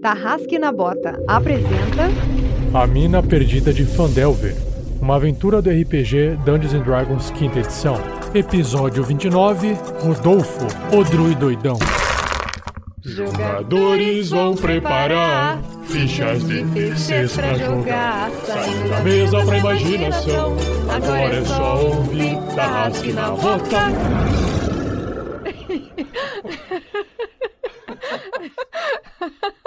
Tarrasque na Bota apresenta A Mina Perdida de Fandelver, uma aventura do RPG Dungeons and Dragons quinta edição. Episódio 29, Rodolfo, o druidoidão. Jogadores vão preparar fichas de terceiros pra jogar. Saindo da mesa pra imaginação. Agora é só ouvir Tarrasque na Bota.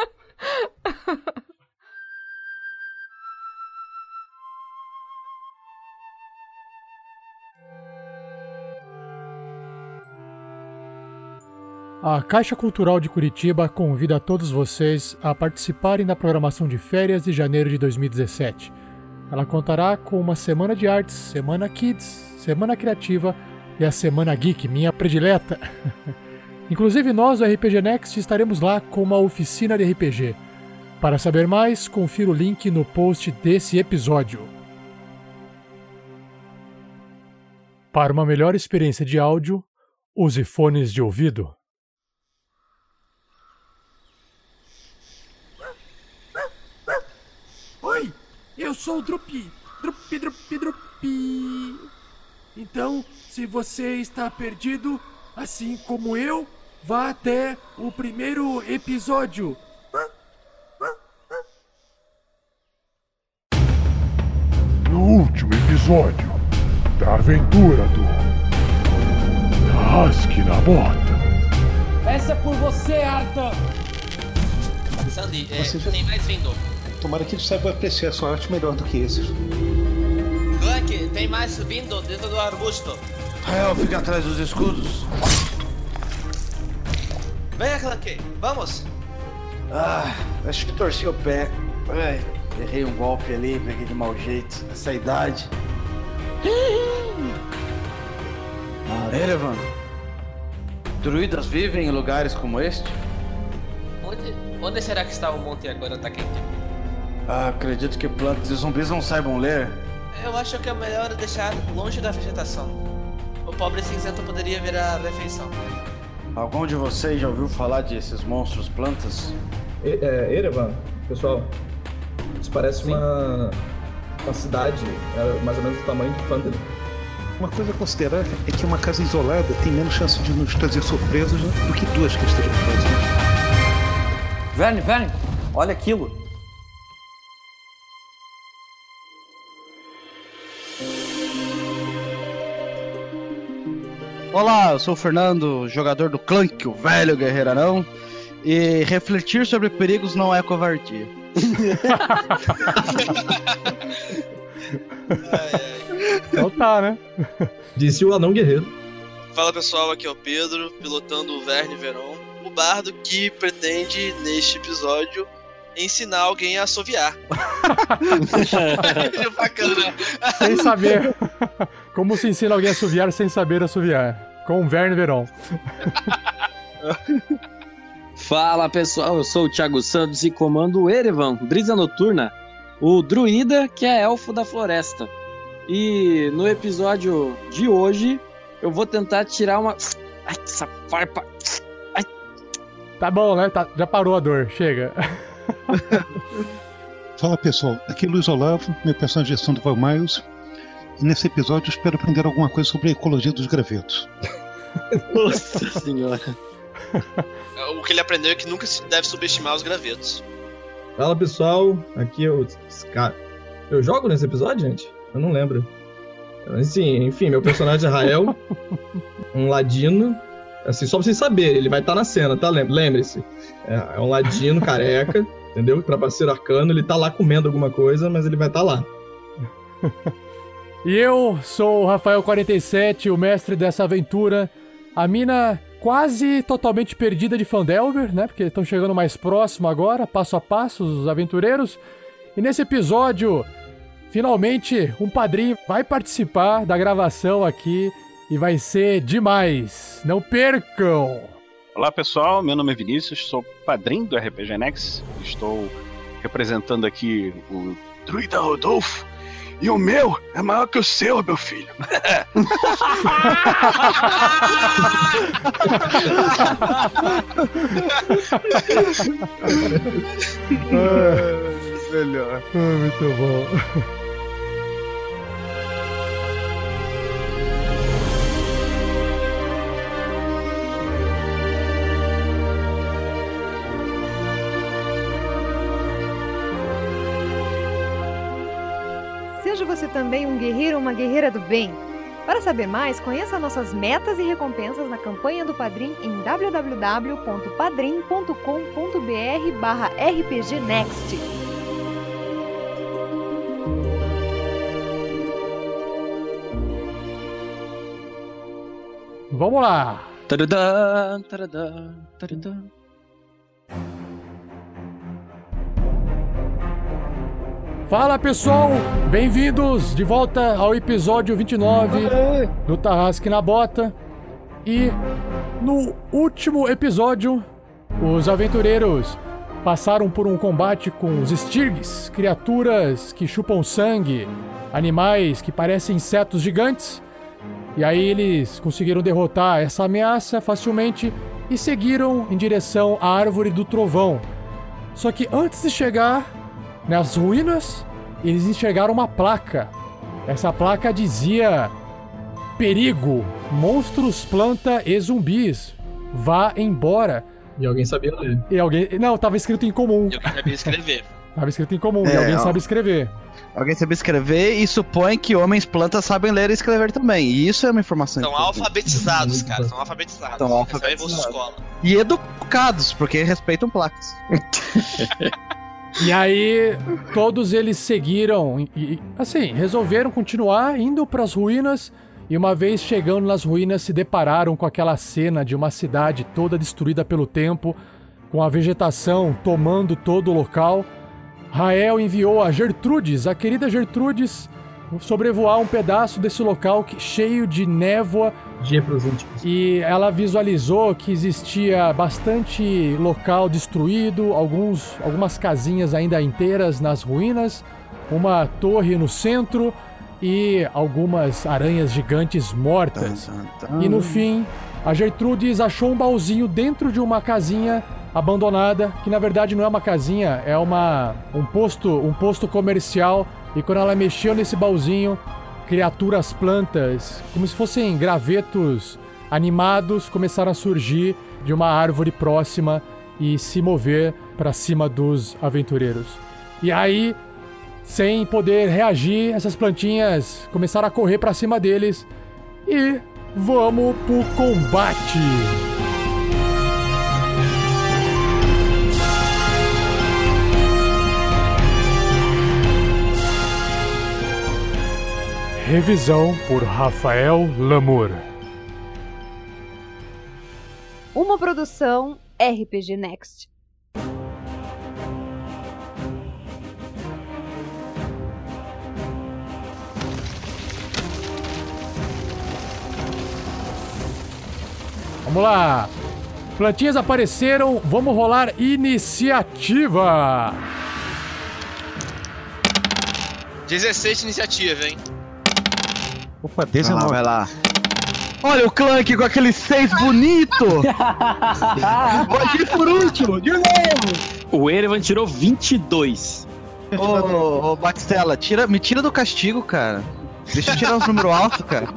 A Caixa Cultural de Curitiba convida todos vocês a participarem da programação de férias de janeiro de 2017. Ela contará com uma semana de artes, semana kids, semana criativa e a semana geek, minha predileta. Inclusive nós do RPG Next estaremos lá com uma oficina de RPG. Para saber mais, confira o link no post desse episódio. Para uma melhor experiência de áudio, use fones de ouvido. Oi, eu sou o Drupi. Drupi, Drupi, Drupi. Então, se você está perdido, assim como eu, vá até o primeiro episódio. No último episódio da aventura do Tarrasque na Bota. Essa é por você, Arthur! Sandy, é, Você já- tem mais vindo. Tomara que ele saiba apreciar sua arte melhor do que esses. Clank, tem mais vindo dentro do arbusto. Rael, fica atrás dos escudos. Venha, Clank, vamos. Ah, acho que torci o pé. Ai, errei um golpe ali, peguei de mau jeito. Essa idade. Ah, Erevan, druidas vivem em lugares como este? Onde, onde será que está o monte agora? Tá quente? Ah, acredito que plantas e zumbis não saibam ler. Eu acho que é melhor deixar longe da vegetação. O pobre cinzento poderia virar refeição. Algum de vocês já ouviu falar desses monstros plantas? E- É, Erevan, pessoal, isso parece uma, uma cidade, é mais ou menos do tamanho de Fandel. Uma coisa a considerar é que uma casa isolada tem menos chance de nos trazer surpresas do que duas que estejam próximas. Verne, Verne, olha aquilo. Olá, eu sou o Fernando, jogador do Clank, o velho guerreirão. E refletir sobre perigos não é covardia. Então tá, né? Disse o anão guerreiro. Fala pessoal, aqui é o Pedro, pilotando o Verne Veron, o bardo que pretende, neste episódio, ensinar alguém a assoviar. Bacana. Sem saber. Como se ensina alguém a assoviar sem saber assoviar. Com Verne Veron. Fala pessoal, eu sou o Thiago Santos e comando o Erevan, Brisa Noturna, o druida que é elfo da floresta. E no episódio de hoje eu vou tentar tirar uma. Ai, essa farpa. Tá bom, né? Tá- já parou a dor. Chega. Fala pessoal, aqui é Luiz Olavo, meu personagem é Sandoval Miles. E nesse episódio eu espero aprender alguma coisa sobre a ecologia dos gravetos. Nossa senhora. O que ele aprendeu é que nunca se deve subestimar os gravetos. Fala pessoal, aqui eu. Cara, eu jogo nesse episódio, gente? Eu não lembro. Assim, enfim, meu personagem é Rael, um ladino. Assim, só pra vocês saberem, ele vai estar na cena, tá? Lem- Lembre-se. É, é um ladino careca, entendeu? Trapaceiro arcano, ele tá lá comendo alguma coisa, mas ele vai estar lá. E eu sou o Rafael47, o mestre dessa aventura. A mina quase totalmente perdida de Fandelver, né? Porque estão chegando mais próximo agora, passo a passo, os aventureiros. E nesse episódio, finalmente, um padrinho vai participar da gravação aqui e vai ser demais. Não percam! Olá pessoal, meu nome é Vinícius, sou padrinho do RPG Next, estou representando aqui o Druida Rodolfo E o meu é maior que o seu, meu filho. Melhor. Ah, muito bom. Também um guerreiro ou uma guerreira do bem. Para saber mais, conheça nossas metas e recompensas na campanha do Padrim em www.padrim.com.br barra rpgnext. Vamos lá. Taradã, taradã, taradã. Fala pessoal, bem-vindos de volta ao episódio 29 do Tarrasque na Bota. E no último episódio, os aventureiros passaram por um combate com os Stirgs, criaturas que chupam sangue, animais que parecem insetos gigantes. E aí eles conseguiram derrotar essa ameaça facilmente e seguiram em direção à Árvore do Trovão. Só que antes de chegar nas ruínas, eles enxergaram uma placa. Essa placa dizia: Perigo, monstros, planta e zumbis. Vá embora. E alguém sabia ler. E alguém. Não, tava escrito em comum. Eu sabia escrever. Tava escrito em comum, e É, alguém ó. sabe escrever. Alguém sabe escrever e supõe que homens plantas sabem ler e escrever também. E isso é uma informação Estão importante. alfabetizados, cara. Estão alfabetizados. Estão Eles alfabetizados. E educados, porque respeitam placas. E aí, todos eles seguiram e, assim, resolveram continuar indo para as ruínas. E uma vez chegando nas ruínas, se depararam com aquela cena de uma cidade toda destruída pelo tempo, com a vegetação tomando todo o local. Rael enviou a Gertrudes, a querida Gertrudes, sobrevoar um pedaço desse local que- cheio de névoa e ela visualizou que existia bastante local destruído, alguns, algumas casinhas ainda inteiras nas ruínas, uma torre no centro e algumas aranhas gigantes mortas. E no fim, a Gertrudes achou um baúzinho dentro de uma casinha abandonada, que na verdade não é uma casinha, é uma um posto, um posto comercial. E quando ela mexeu nesse baúzinho, criaturas plantas, como se fossem gravetos animados, começaram a surgir de uma árvore próxima e se mover para cima dos aventureiros. E aí, sem poder reagir, essas plantinhas começaram a correr para cima deles e vamos pro combate. Revisão por Rafael Lamour. Uma produção RPG Next. Vamos lá. Plantinhas apareceram, vamos rolar iniciativa. 16 de iniciativa, hein? Opa, Vai 19. lá, vai lá. Olha o Clank com aquele 6 bonito! Pode ir por último, de novo! O Erevan tirou 22. Ô, ô Batistela, tira, me tira do castigo, cara. Deixa eu tirar os números altos, cara.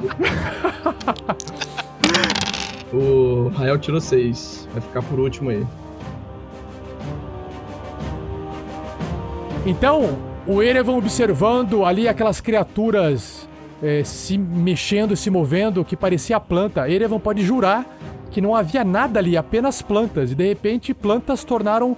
O Rael tirou 6. Vai ficar por último aí. Então, o Erevan observando ali aquelas criaturas eh, se mexendo, se movendo, que parecia planta. Erevan pode jurar que não havia nada ali, apenas plantas. E de repente, plantas tornaram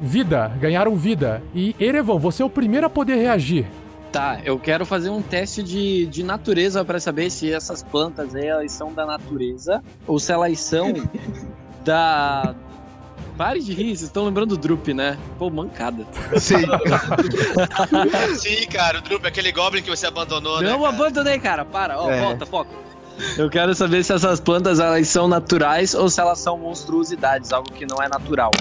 vida, ganharam vida. E Erevan, você é o primeiro a poder reagir. Tá, eu quero fazer um teste de, de natureza pra saber se essas plantas aí, elas são da natureza ou se elas são da. Pare de rir, vocês estão lembrando do Drup, né? Pô, mancada. Sim. Sim, cara, o Drup, aquele Goblin que você abandonou, né? Não abandonei, cara. Para, ó, É. volta, foco. Eu quero saber se essas plantas elas são naturais ou se elas são monstruosidades, algo que não é natural.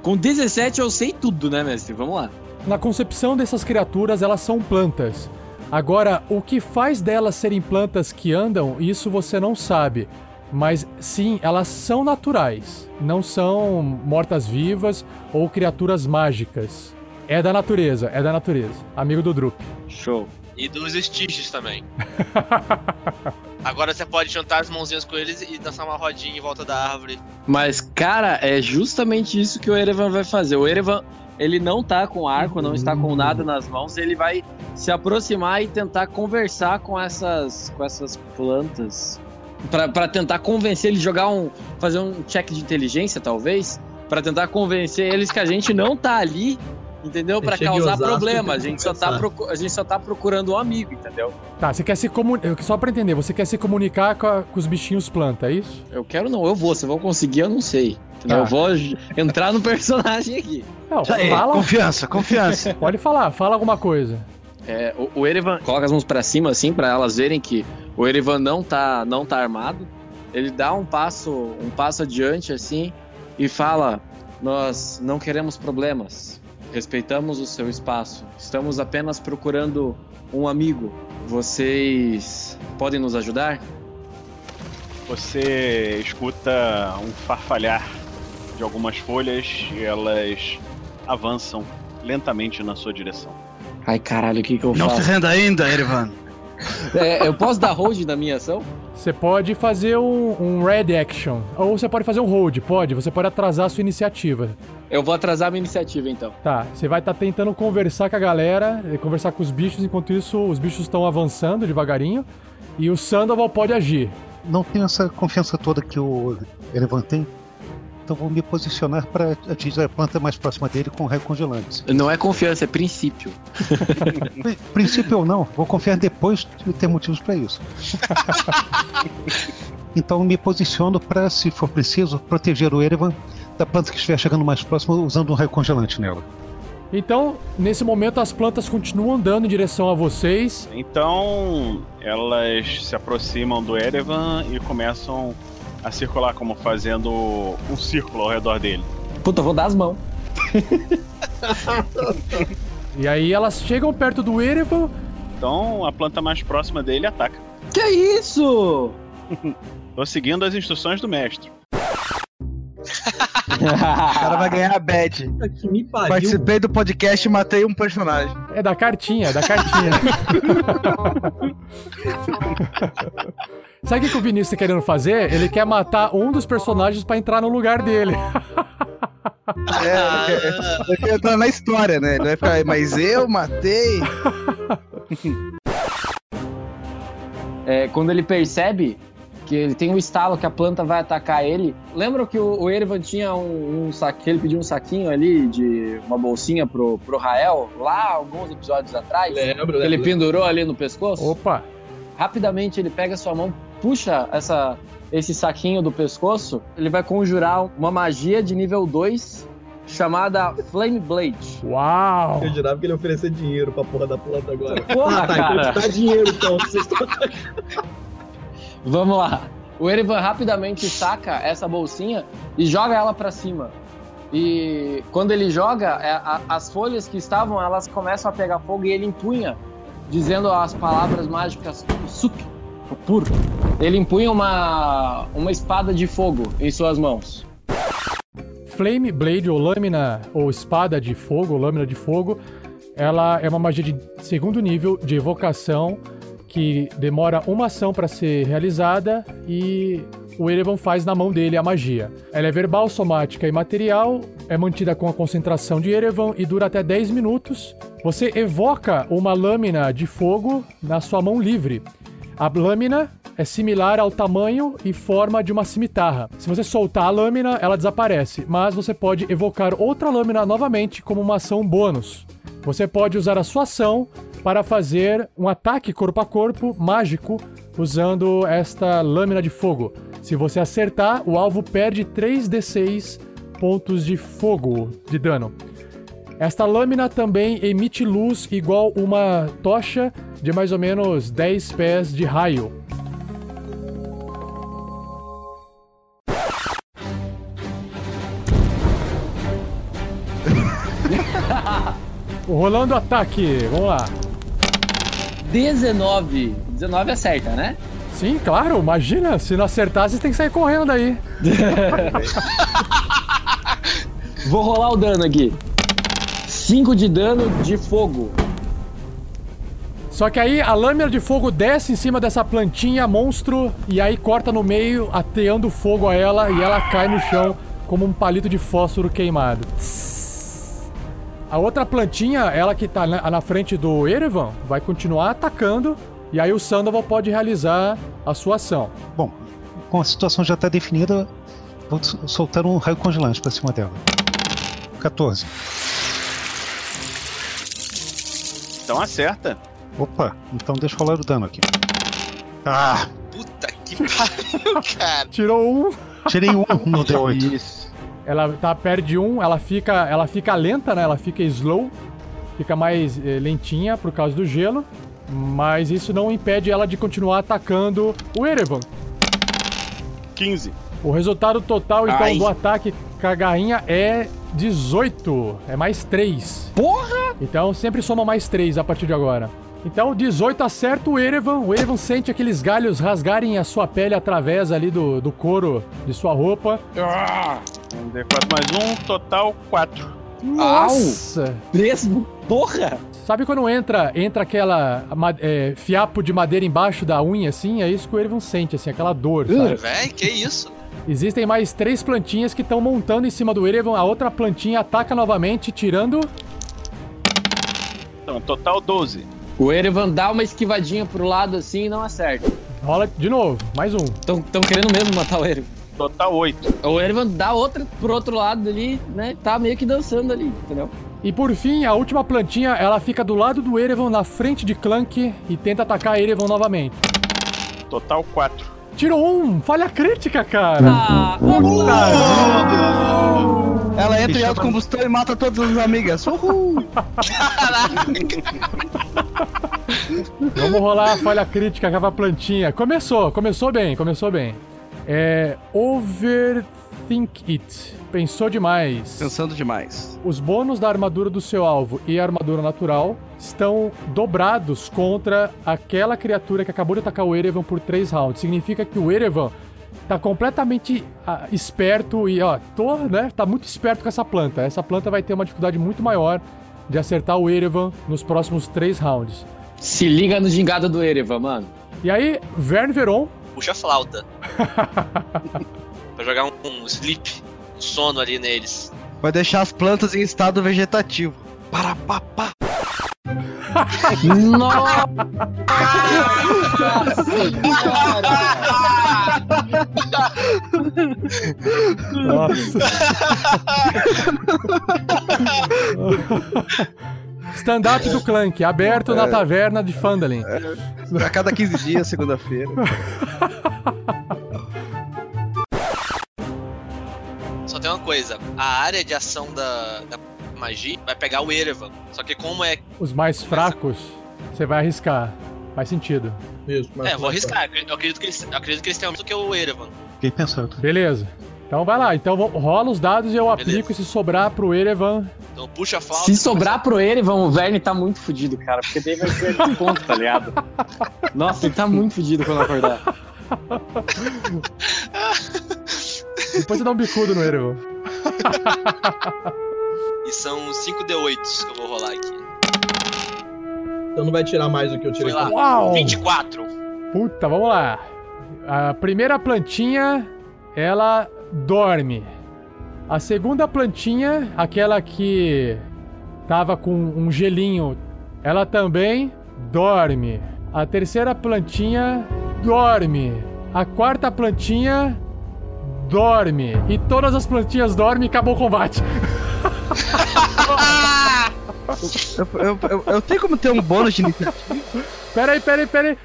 Com 17 eu sei tudo, né, mestre? Vamos lá. na concepção dessas criaturas, elas são plantas. Agora, o que faz delas serem plantas que andam, isso você não sabe. Mas sim, elas são naturais. Não são mortas-vivas ou criaturas mágicas. É da natureza, é da natureza. Amigo do Drup. Show. E dos estígios também. Agora você pode juntar as mãozinhas com eles e dançar uma rodinha em volta da árvore. Mas, cara, é justamente isso que o Erevan vai fazer. O Erevan, ele não tá com arco, não está com nada nas mãos, ele vai se aproximar e tentar conversar com essas, com essas plantas. Pra, pra tentar convencer ele, jogar um. fazer um check de inteligência, talvez. Pra tentar convencer eles que a gente não tá ali, entendeu? Em causar problema. A gente, só tá a gente só tá procurando um amigo, entendeu? Tá, você quer se comunicar. Só pra entender, você quer se comunicar com, a- com os bichinhos planta, é isso? Eu quero não, eu vou. Se vão conseguir, eu não sei. Tá. Eu vou entrar no personagem aqui. Não, aí, fala. confiança, confiança. Pode falar, fala alguma coisa. É, o, o Erevan coloca as mãos pra cima, assim, pra elas verem que o Erevan não tá, não tá armado. Ele dá um passo, um passo adiante, assim, e fala: Nós não queremos problemas. Respeitamos o seu espaço. Estamos apenas procurando um amigo. Vocês podem nos ajudar? Você escuta um farfalhar de algumas folhas e elas avançam lentamente na sua direção. Ai, caralho, o que, que eu Não se faço? renda ainda, Erivan. É, eu posso dar hold da minha ação? Você pode fazer um, um red action. Ou você pode fazer um hold, pode. Você pode atrasar a sua iniciativa. Eu vou atrasar minha iniciativa, então. Tá, você vai estar tentando conversar com a galera, eh, conversar com os bichos, enquanto isso os bichos estão avançando devagarinho. E o Sandoval pode agir. Não tenho essa confiança toda que o Erevan tem. Então vou me posicionar para atingir a planta mais próxima dele com raio congelante. Não é confiança, é princípio. Pri- Princípio ou não, vou confiar depois de ter motivos para isso. então me posiciono para, se for preciso, proteger o Erevan da planta que estiver chegando mais próximo usando um raio congelante nela. Então, nesse momento, as plantas continuam andando em direção a vocês. Então elas se aproximam do Erevan e começam a circular como fazendo um círculo ao redor dele. Puta, eu vou dar as mãos. E aí elas chegam perto do Erevan. Então a planta mais próxima dele ataca. Que isso? Tô seguindo as instruções do mestre. O cara vai ganhar a badge. Puta que me pariu. Participei do podcast e matei um personagem. É da cartinha, é da cartinha. Sabe o que, o Vinícius tá querendo fazer? Ele quer matar um dos personagens pra entrar no lugar dele. É, ele quer entrar na história, né? Ele vai ficar, mas eu matei. É, quando ele percebe que ele tem um estalo que a planta vai atacar ele. Lembra que o, o Erevan tinha um, um saquinho, ele pediu um saquinho ali de uma bolsinha pro, pro Rael, lá alguns episódios atrás? Lembro, Que ele lembro. pendurou ali no pescoço? Opa! Rapidamente ele pega sua mão, puxa essa, esse saquinho do pescoço, ele vai conjurar uma magia de nível 2 chamada Flame Blade. Uau! Eu jurava que ele ia oferecer dinheiro pra porra da planta agora. Porra, ah, tá, cara. então te dá dinheiro então. Vocês estão Vamos lá. O Erevan rapidamente saca essa bolsinha e joga ela pra cima. E quando ele joga, é, as folhas que estavam, elas começam a pegar fogo e ele empunha, dizendo as palavras mágicas Suk, o puro. Ele empunha uma, uma espada de fogo em suas mãos. Flame Blade, ou lâmina, ou espada de fogo, ou lâmina de fogo, ela é uma magia de segundo nível de evocação que demora uma ação para ser realizada e o Erevan faz na mão dele a magia. Ela é verbal, somática e material, é mantida com a concentração de Erevan e dura até 10 minutos. Você evoca uma lâmina de fogo na sua mão livre. A lâmina é similar ao tamanho e forma de uma cimitarra. Se você soltar a lâmina, ela desaparece, mas você pode evocar outra lâmina novamente como uma ação bônus. Você pode usar a sua ação para fazer um ataque corpo a corpo mágico usando esta lâmina de fogo. Se você acertar, o alvo perde 3d6 pontos de fogo de dano. Esta lâmina também emite luz igual uma tocha de mais ou menos 10 pés de raio. Rolando ataque, vamos lá. 19. 19 acerta, né? Sim, claro, imagina, se não acertar, você tem que sair correndo aí. Vou rolar o dano aqui. 5 de dano de fogo. Só que aí a lâmina de fogo desce em cima dessa plantinha monstro e aí corta no meio, ateando fogo a ela e ela cai no chão como um palito de fósforo queimado. Tss. A outra plantinha, ela que tá na, na frente do Erevan, vai continuar atacando e aí o Sandoval pode realizar a sua ação. Bom, com a situação já está definida, vou soltar um raio congelante para cima dela. 14. Então acerta. Opa, então deixa eu rolar o dano aqui. Ah, Puta que pariu, cara. Tirou um. tirei um no D8. Isso. Ela tá perde um, ela fica, ela fica lenta, né? Ela fica slow, fica mais eh, lentinha por causa do gelo, mas isso não impede ela de continuar atacando o Erevan. 15. O resultado total então Ai. do ataque com a garrinha é 18, é mais 3. Porra! Então sempre soma mais 3 a partir de agora. Então 18 acerta o Erevan, o Erevan sente aqueles galhos rasgarem a sua pele através ali do, do couro de sua roupa. Um D4 mais um, total 4. Nossa! Mesmo? Porra! Sabe quando entra entra aquela é, fiapo de madeira embaixo da unha, assim? É isso que o Erevan sente, assim, aquela dor, sabe? Véi, que isso? Existem mais três plantinhas que estão montando em cima do Erevan. A outra plantinha ataca novamente, tirando. Então, total 12. O Erevan dá uma esquivadinha pro lado assim e não acerta. Rola de novo, mais um. Tão, tão querendo mesmo matar o Erevan. Total 8. O Erevan dá outra pro outro lado ali, né? Tá meio que dançando ali, entendeu? E por fim, a última plantinha, ela fica do lado do Erevan, na frente de Clank, e tenta atacar Erevan novamente. Total 4. Tirou um! Falha crítica, cara! Ah, Ela entra em autocombustão e mata todas as amigas. Uhul! Vamos rolar a falha crítica com a plantinha. Começou, começou bem, começou bem. É. Overthink it. Pensou demais. Pensando demais. Os bônus da armadura do seu alvo e a armadura natural estão dobrados contra aquela criatura que acabou de atacar o Erevan por 3 rounds. Significa que o Erevan tá completamente ah, esperto e, ó, tô, né? Tá muito esperto com essa planta. Essa planta vai ter uma dificuldade muito maior de acertar o Erevan nos próximos 3 rounds. Se liga no gingado do Erevan, mano. E aí, Vern Veron Puxa a flauta. pra jogar um, um sleep, um sono ali neles. Vai deixar as plantas em estado vegetativo. Para, pá, pá. Nossa senhora! Nossa. Stand-up do Clank, aberto na taverna de Fandalin. A cada 15 dias, segunda-feira. Só tem uma coisa, a área de ação da, da magia vai pegar o Erevan. Só que como é. Os mais fracos, você vai arriscar. Faz sentido. Isso, mas É, vou arriscar. Eu acredito que eles, eu acredito que eles têm mais do que o Erevan. Fiquei pensando. Beleza. Então vai lá. Então rola os dados e eu aplico Beleza. e se sobrar pro Erevan. Então puxa a flauta. Se sobrar pro Erevan, o Verne tá muito fudido, cara. Porque daí vai ser ponto, tá ligado? Nossa, ele tá muito fudido quando acordar. Depois você dá um bicudo no Erevan. E são 5D8 que eu vou rolar aqui. Então não vai tirar mais do que eu tirei. Foi lá. Uau! 24. Puta, vamos lá. A primeira plantinha, ela dorme. A segunda plantinha, aquela que tava com um gelinho, ela também dorme. A terceira plantinha dorme. A quarta plantinha dorme. E todas as plantinhas dormem e acabou o combate. Eu, eu, eu, eu tenho como ter um bônus de iniciativa? Pera aí, pera aí,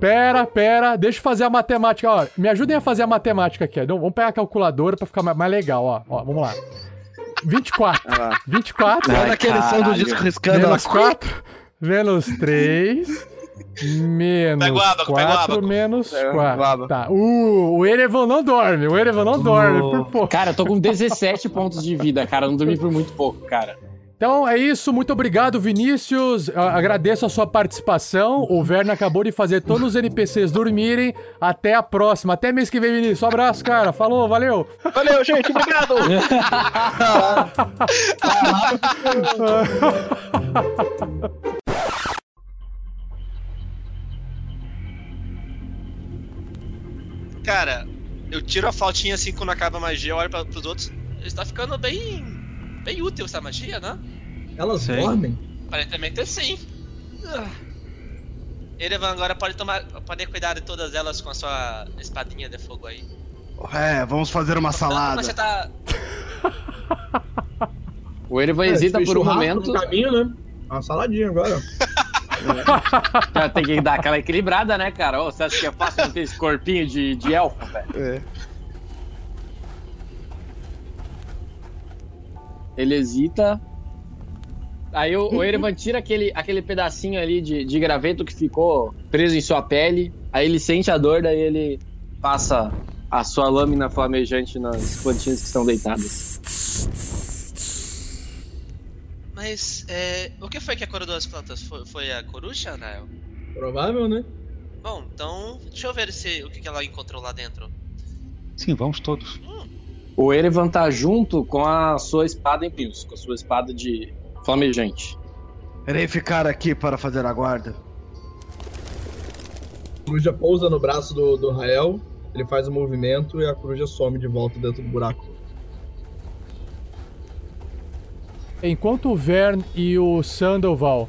pera. Pera, deixa eu fazer a matemática, ó. Me ajudem a fazer a matemática aqui, ó. Então, vamos pegar a calculadora pra ficar ma- mais legal, ó. Ó, vamos lá. 24. Ah lá. 24. Olha aquele som do disco riscando. menos ela- 4. Menos 3. Menos Pega o abaco, pega o 4 abaco. menos É, o 4. abaco. Tá. Uh, o Erevan não dorme. O Erevan não dorme. Por pouco. Cara, eu tô com 17 pontos de vida, cara. Eu não dormi por muito pouco, cara. Então é isso, muito obrigado, Vinícius. Agradeço a sua participação. O Verne acabou de fazer todos os NPCs dormirem. Até a próxima. Até mês que vem, Vinícius. Um abraço, cara. Falou, valeu. Valeu, gente. Obrigado. Cara, eu tiro a flautinha assim quando acaba a magia, eu olho pra, pros outros. Está ficando bem. Bem útil essa magia, né? Elas Sim. dormem? Aparentemente sim. Ah. Erevan agora pode tomar. pode cuidar de todas elas com a sua espadinha de fogo aí. É, vamos fazer uma salada. você tá. O Erevan É, hesita por um momento. No caminho, né? Uma saladinha agora. Cara, Tem que dar aquela equilibrada, né, cara? Ô, você acha que é fácil não ter esse corpinho de, de elfo, velho? É. Ele hesita. Aí o, o Erevan tira aquele, aquele pedacinho ali de, de graveto que ficou preso em sua pele. Aí ele sente a dor, daí ele passa a sua lâmina flamejante nas plantinhas que estão deitadas. Mas, é, o que foi que acordou as plantas? Foi, foi a coruja, Nael? Provável, né? Bom, então, deixa eu ver se, o que, que ela encontrou lá dentro. Sim, vamos todos. O Erevan tá junto com a sua espada em pios, com a sua espada de flamejante. Irei ficar aqui para fazer a guarda. A coruja pousa no braço do, do Rael, ele faz o movimento e a coruja some de volta dentro do buraco. Enquanto o Vern e o Sandoval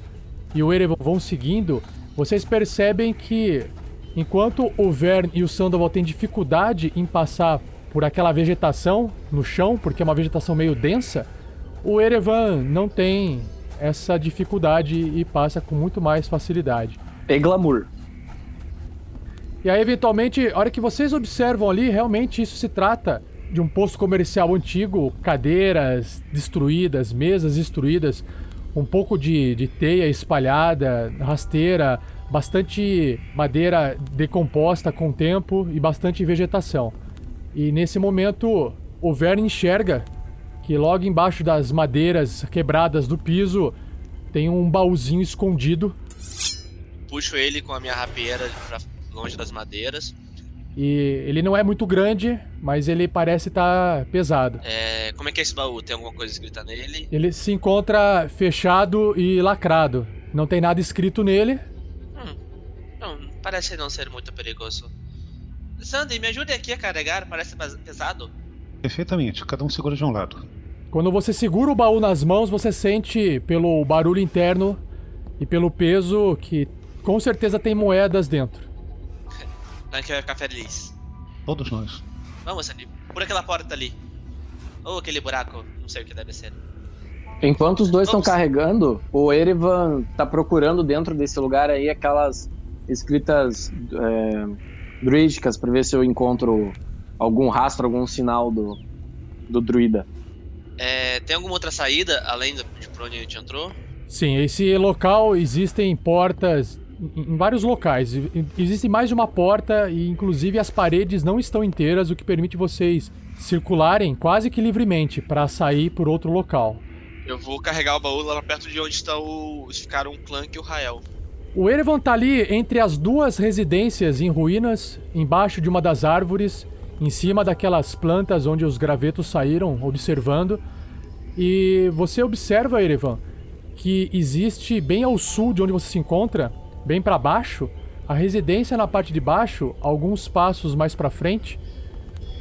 e o Erevan vão seguindo, vocês percebem que enquanto o Vern e o Sandoval têm dificuldade em passar por aquela vegetação no chão, porque é uma vegetação meio densa, o Erevan não tem essa dificuldade e passa com muito mais facilidade. É glamour. E aí, eventualmente, a hora que vocês observam ali, realmente isso se trata de um posto comercial antigo, cadeiras destruídas, mesas destruídas, um pouco de, de teia espalhada, rasteira, bastante madeira decomposta com o tempo e bastante vegetação. E nesse momento, o Verne enxerga que logo embaixo das madeiras quebradas do piso tem um baúzinho escondido Puxo ele com a minha rapieira pra longe das madeiras. E ele não é muito grande, mas ele parece estar pesado. É, como é que é esse baú? Tem alguma coisa escrita nele? Ele se encontra fechado e lacrado. Não tem nada escrito nele. Não, parece não ser muito perigoso. Sandy, me ajude aqui a carregar, parece bas- pesado. Perfeitamente, cada um segura de um lado. Quando você segura o baú nas mãos, você sente pelo barulho interno e pelo peso que com certeza tem moedas dentro. Nank vai ficar feliz. Todos nós. Vamos, Sandy, por aquela porta ali. Ou aquele buraco, não sei o que deve ser. Enquanto os dois estão carregando, o Erevan tá procurando dentro desse lugar aí aquelas escritas é, druídicas pra ver se eu encontro algum rastro, algum sinal do, do druida. É, tem alguma outra saída além do- de por onde a gente entrou? Sim, esse local existem portas em vários locais. Existe mais de uma porta e inclusive as paredes não estão inteiras, o que permite vocês circularem quase que livremente para sair por outro local. Eu vou carregar o baú lá perto de onde está o. ficaram o Clank e o Rael. O Erevan tá ali entre as duas residências em ruínas, embaixo de uma das árvores, em cima daquelas plantas onde os gravetos saíram, observando. E você observa, Erevan, que existe bem ao sul de onde você se encontra, bem para baixo, a residência na parte de baixo, alguns passos mais para frente,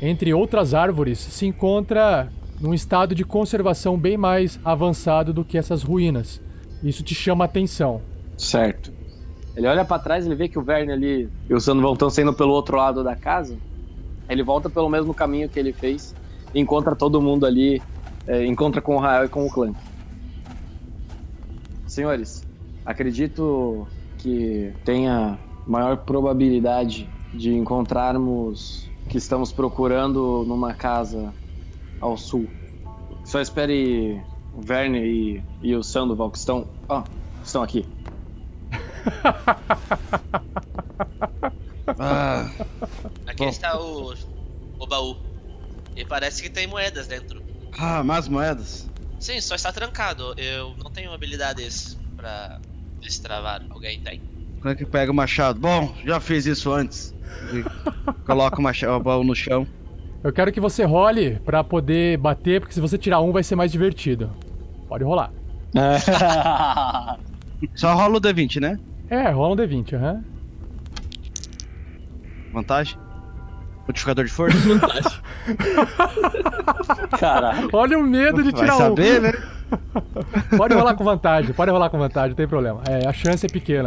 entre outras árvores, se encontra num estado de conservação bem mais avançado do que essas ruínas. Isso te chama a atenção. Certo. Ele olha pra trás, ele vê que o Verne ali e o Sandoval estão saindo pelo outro lado da casa. Ele volta pelo mesmo caminho que ele fez encontra todo mundo ali, é, encontra com o Rael e com o clã. Senhores, acredito que tenha maior probabilidade de encontrarmos que estamos procurando numa casa ao sul. Só espere o Verne e, e o Sandoval que estão. Ó, estão aqui. Ah, Aqui Bom. está o. o baú. E parece que tem moedas dentro. ah, mais moedas. Sim, só está trancado. Eu não tenho habilidades pra destravar. Alguém tem? Como é que pega o machado? Bom, já fiz isso antes. Coloca o machado o baú no chão. Eu quero que você role pra poder bater, porque se você tirar um vai ser mais divertido. Pode rolar. Só rola o D20, né? É, rola um D20, aham. Vantagem? Modificador de força? Vantagem. Caralho. Olha o medo de Vai tirar saber, um. né? Pode rolar com vantagem, pode rolar com vantagem, não tem problema. É, a chance é pequena.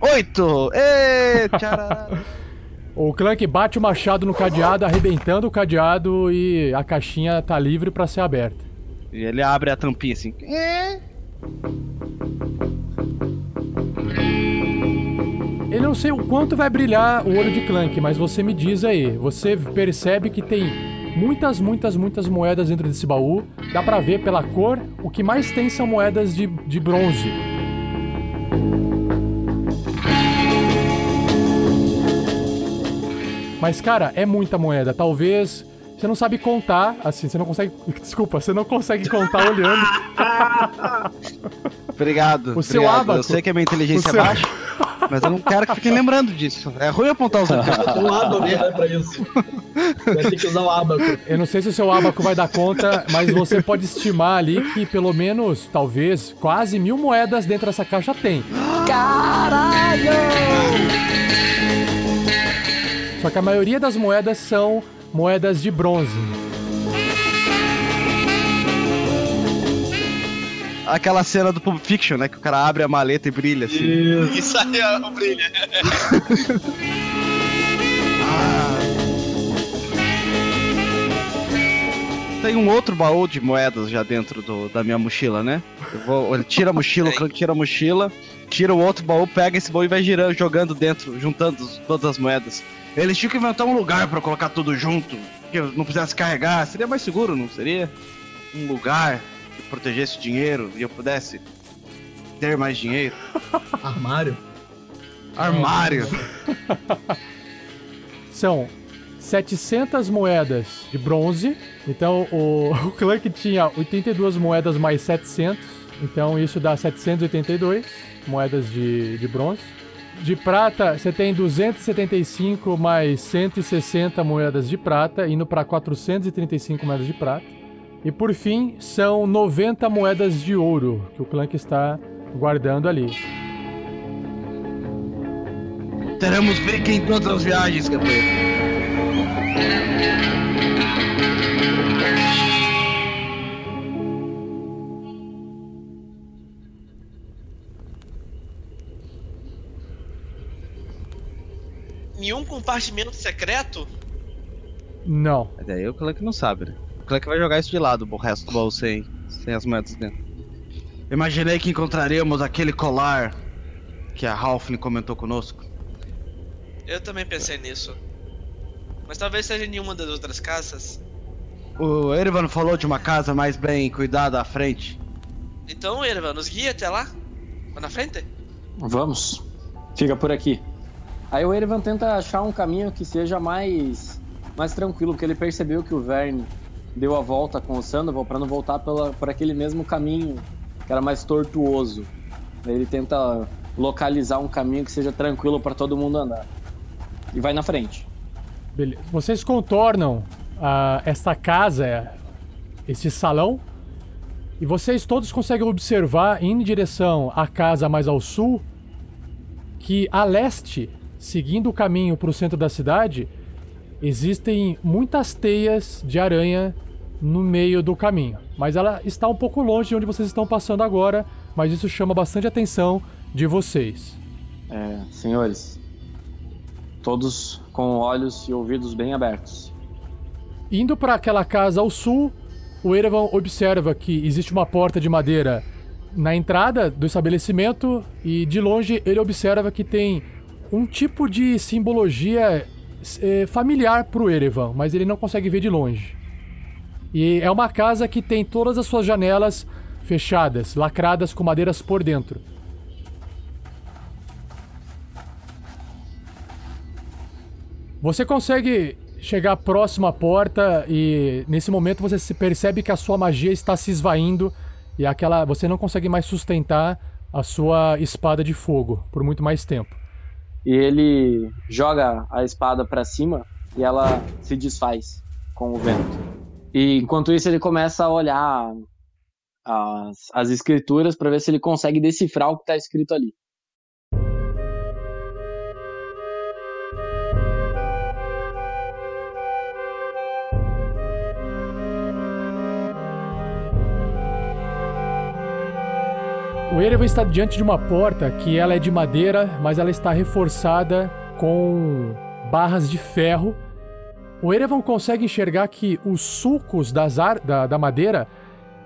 Oito! Ê. O Clank bate o machado no cadeado, arrebentando o cadeado e a caixinha tá livre pra ser aberta. E ele abre a tampinha assim. Eu não sei o quanto vai brilhar o olho de Clank, mas você me diz aí. Você percebe que tem muitas, muitas, muitas moedas dentro desse baú. Dá pra ver pela cor. O que mais tem são moedas de, de bronze. Mas, cara, é muita moeda. Talvez você não sabe contar, assim, você não consegue. Desculpa, você não consegue contar olhando. Obrigado. O seu obrigado. ábaco. Eu sei que a minha inteligência seu- é baixa, mas eu não quero que fiquem lembrando disso. É ruim apontar os dedos. Um ábaco, né, pra isso. Vai ter que usar o ábaco. Eu não sei se o seu abaco vai dar conta, mas você pode estimar ali que pelo menos, talvez, quase mil moedas dentro dessa caixa tem. Caralho! Só que a maioria das moedas são moedas de bronze. Aquela cena do Pulp Fiction, né? Que o cara abre a maleta e brilha assim. E sai o brilho. Tem um outro baú de moedas já dentro do- da minha mochila, né? Eu vou, ele tira a mochila, o Clank tira a mochila, tira o outro baú, pega esse baú e vai girando, jogando dentro, juntando todas as moedas. Eles tinham que inventar um lugar pra colocar tudo junto, que não precisasse carregar. Seria mais seguro, não seria? Um lugar que protegesse o dinheiro e eu pudesse ter mais dinheiro. Armário. Armário. São 700 moedas de bronze. Então o, o Clank tinha 82 moedas mais 700. Então isso dá 782 moedas de, de bronze. De prata, você tem 275 mais 160 moedas de prata, indo para 435 moedas de prata. E por fim, são 90 moedas de ouro que o Clank está guardando ali. Teremos briga em todas as viagens, campeão. Compartimento secreto? Não. Mas daí o Clank não sabe, né? O Clank vai jogar isso de lado, o resto do baú sem, sem as moedas dentro. Imaginei que encontraríamos aquele colar que a Halfling comentou conosco. Eu também pensei nisso. Mas talvez seja em nenhuma das outras casas. O Erevan falou de uma casa mais bem cuidada à frente. Então, Erva, nos guia até lá? Lá na frente? Vamos. Fica por aqui. Aí o Erevan tenta achar um caminho que seja mais mais tranquilo, porque ele percebeu que o Verne deu a volta com o Sandoval para não voltar pela, por aquele mesmo caminho que era mais tortuoso. Ele tenta localizar um caminho que seja tranquilo para todo mundo andar. E vai na frente. Beleza. Vocês contornam ah, essa casa, esse salão, e vocês todos conseguem observar, indo em direção à casa mais ao sul, que a leste, seguindo o caminho para o centro da cidade, existem muitas teias de aranha no meio do caminho. Mas ela está um pouco longe de onde vocês estão passando agora, mas isso chama bastante atenção de vocês. É, senhores, todos com olhos e ouvidos bem abertos. Indo para aquela casa ao sul, o Erevan observa que existe uma porta de madeira na entrada do estabelecimento e de longe ele observa que tem um tipo de simbologia eh, familiar para o Erevan, mas ele não consegue ver de longe. E é uma casa que tem todas as suas janelas fechadas, lacradas com madeiras por dentro. Você consegue chegar próximo à porta e nesse momento você se percebe que a sua magia está se esvaindo e aquela você não consegue mais sustentar a sua espada de fogo por muito mais tempo. E ele joga a espada pra cima e ela se desfaz com o vento. E enquanto isso ele começa a olhar as, as escrituras para ver se ele consegue decifrar o que tá escrito ali. O Erevan está diante de uma porta que ela é de madeira, mas ela está reforçada com barras de ferro. O Erevan consegue enxergar que os sulcos da, da madeira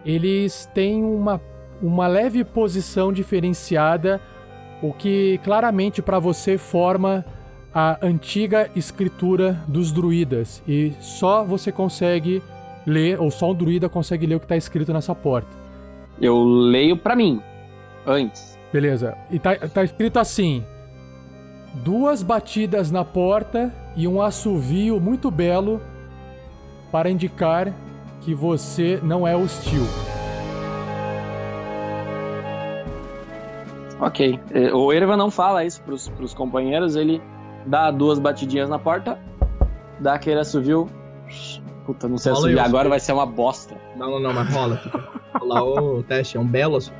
eles têm uma, uma leve posição diferenciada, o que claramente para você forma a antiga escritura dos druidas e só você consegue ler, ou só um druida consegue ler o que está escrito nessa porta. Eu leio pra mim, antes. Beleza. E tá, tá escrito assim: duas batidas na porta e um assovio muito belo para indicar que você não é hostil. Ok. Eh, O Erevan não fala isso pros, pros companheiros, ele dá duas batidinhas na porta, dá aquele assovio. Puta, não sei Rola assoviar, aí, agora assovio. vai ser uma bosta. Não, não, não, mas rola. Rolar o teste, é um belo assunto.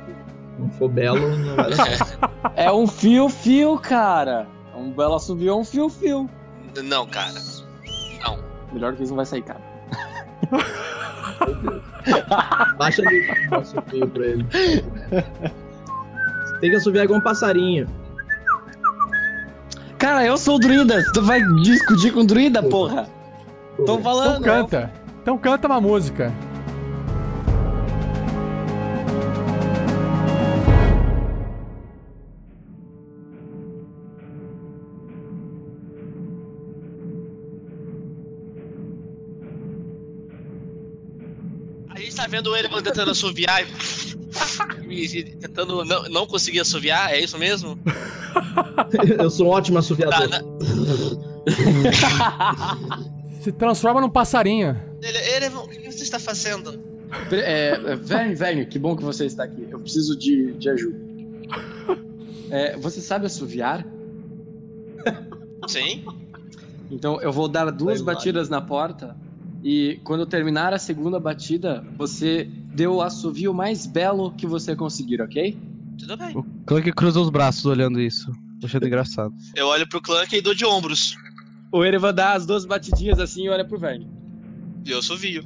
Não for belo, não vai dar. É um fio-fio, cara. É um belo assovio, é um fio-fio. Não, cara. Não. Melhor que isso não vai sair, cara. Baixa ali o pra ele. Você tem que assoviar igual um passarinho. Cara, eu sou o druida. Tu vai discutir com o druida, porra? Tô falando. Então canta. Então canta uma música. Vendo Erevan tentando assoviar e, e tentando não, não conseguir assoviar, é isso mesmo? Eu sou um ótimo assoviador. Tá, Se transforma num passarinho. Ele, Erevan, o que você está fazendo? É, Verne, que bom que você está aqui. Eu preciso de, de ajuda. É, você sabe assoviar? Sim? Então eu vou dar duas batidas na porta e quando eu terminar a segunda batida, você dê o assovio mais belo que você conseguir, ok? Tudo bem. O Clank cruza os braços olhando isso. Tô achando engraçado. Eu olho pro Clank e dou de ombros. O Erevan dá as duas batidinhas assim e olha pro Verne. E eu assovio.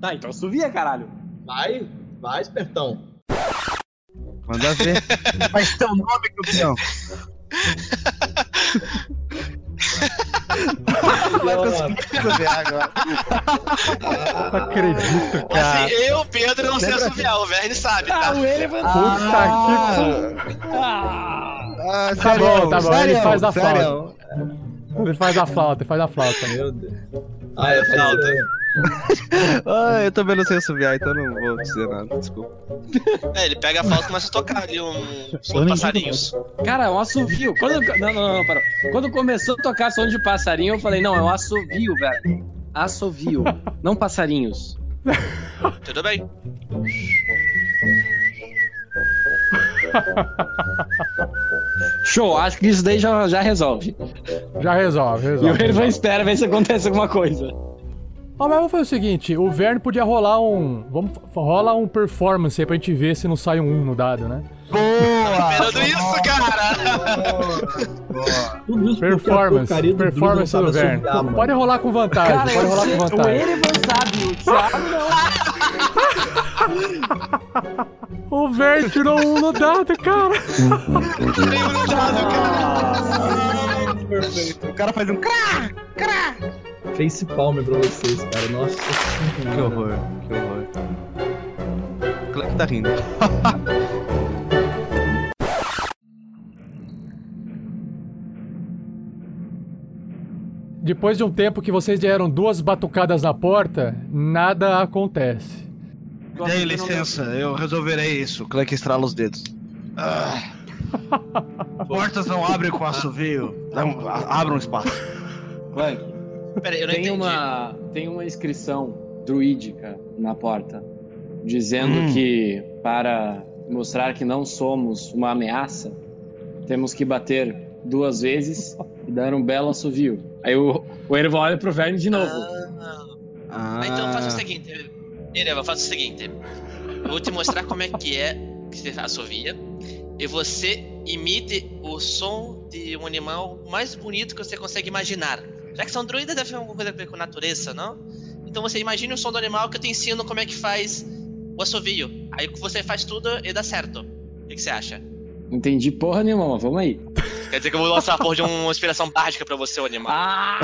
Tá, então assovia, caralho. Vai, vai, espertão. Manda ver. Mas teu nome, campeão. Vai conseguir assoviar agora. Não acredito, cara. Assim, eu, Pedro, não sei assoviar, o Verne sabe, tá? o Erevan. Puta que Ah, Tá bom, tá bom, ele faz a sério. Ele faz a flauta, ele faz a flauta. Meu Deus. Ah, é Flauta. Ah, eu também não sei assoviar, então não vou dizer nada, desculpa. É, ele pega a flauta e começa a tocar ali um som de passarinhos. Cara, é um assovio. Quando, não, não, não, parou. Quando começou a tocar som de passarinho, eu falei, não, é um assovio, velho. Assovio, não passarinhos. Tudo bem. Show, acho que isso daí já, já resolve. Já resolve, E o resolve. Erevan espera ver se acontece alguma coisa. Ó, mas vamos fazer o seguinte, o Verne podia rolar um. Vamos rola um performance aí pra gente ver se não sai um 1 no dado, né? Boa! Esperando isso, cara! Tudo isso porque a Performance. do Performance do sabe Verne. Pode rolar com vantagem, Cara, pode eu rolar sei, com o vantagem. Erevan sabe, o Thiago não. O Verne tirou um no dado, cara. Tenho no dado, cara! Perfeito. O cara faz um crá! Face palm pra vocês, cara. Nossa Que senhora. horror, que horror. O Clank tá rindo. Depois de um tempo que vocês deram duas batucadas na porta, nada acontece. Tem licença, eu resolverei isso. O Clank estrala os dedos. Ah. Portas não abrem com assovio. Um- Abra um espaço. Clank, Eu não Tem entendi. uma, tem uma inscrição druídica na porta dizendo Hum. que para mostrar que não somos uma ameaça, temos que bater duas vezes e dar um belo assovio. Aí o, o Ervan olha pro Verne de novo. Ah, então faça o seguinte, Ereva, faça o seguinte. Eu vou te mostrar como é que é que você assovia. E você imite o som de um animal mais bonito que você consegue imaginar. Já que são druidas, deve ter alguma coisa a ver com natureza, não? Então você imagine o som do animal que eu te ensino como é que faz o assovio. Aí você faz tudo e dá certo. O que, que você acha? Entendi porra nenhuma, mas vamos aí. Quer dizer que eu vou lançar a porra de uma inspiração básica pra você, o animal. Ah!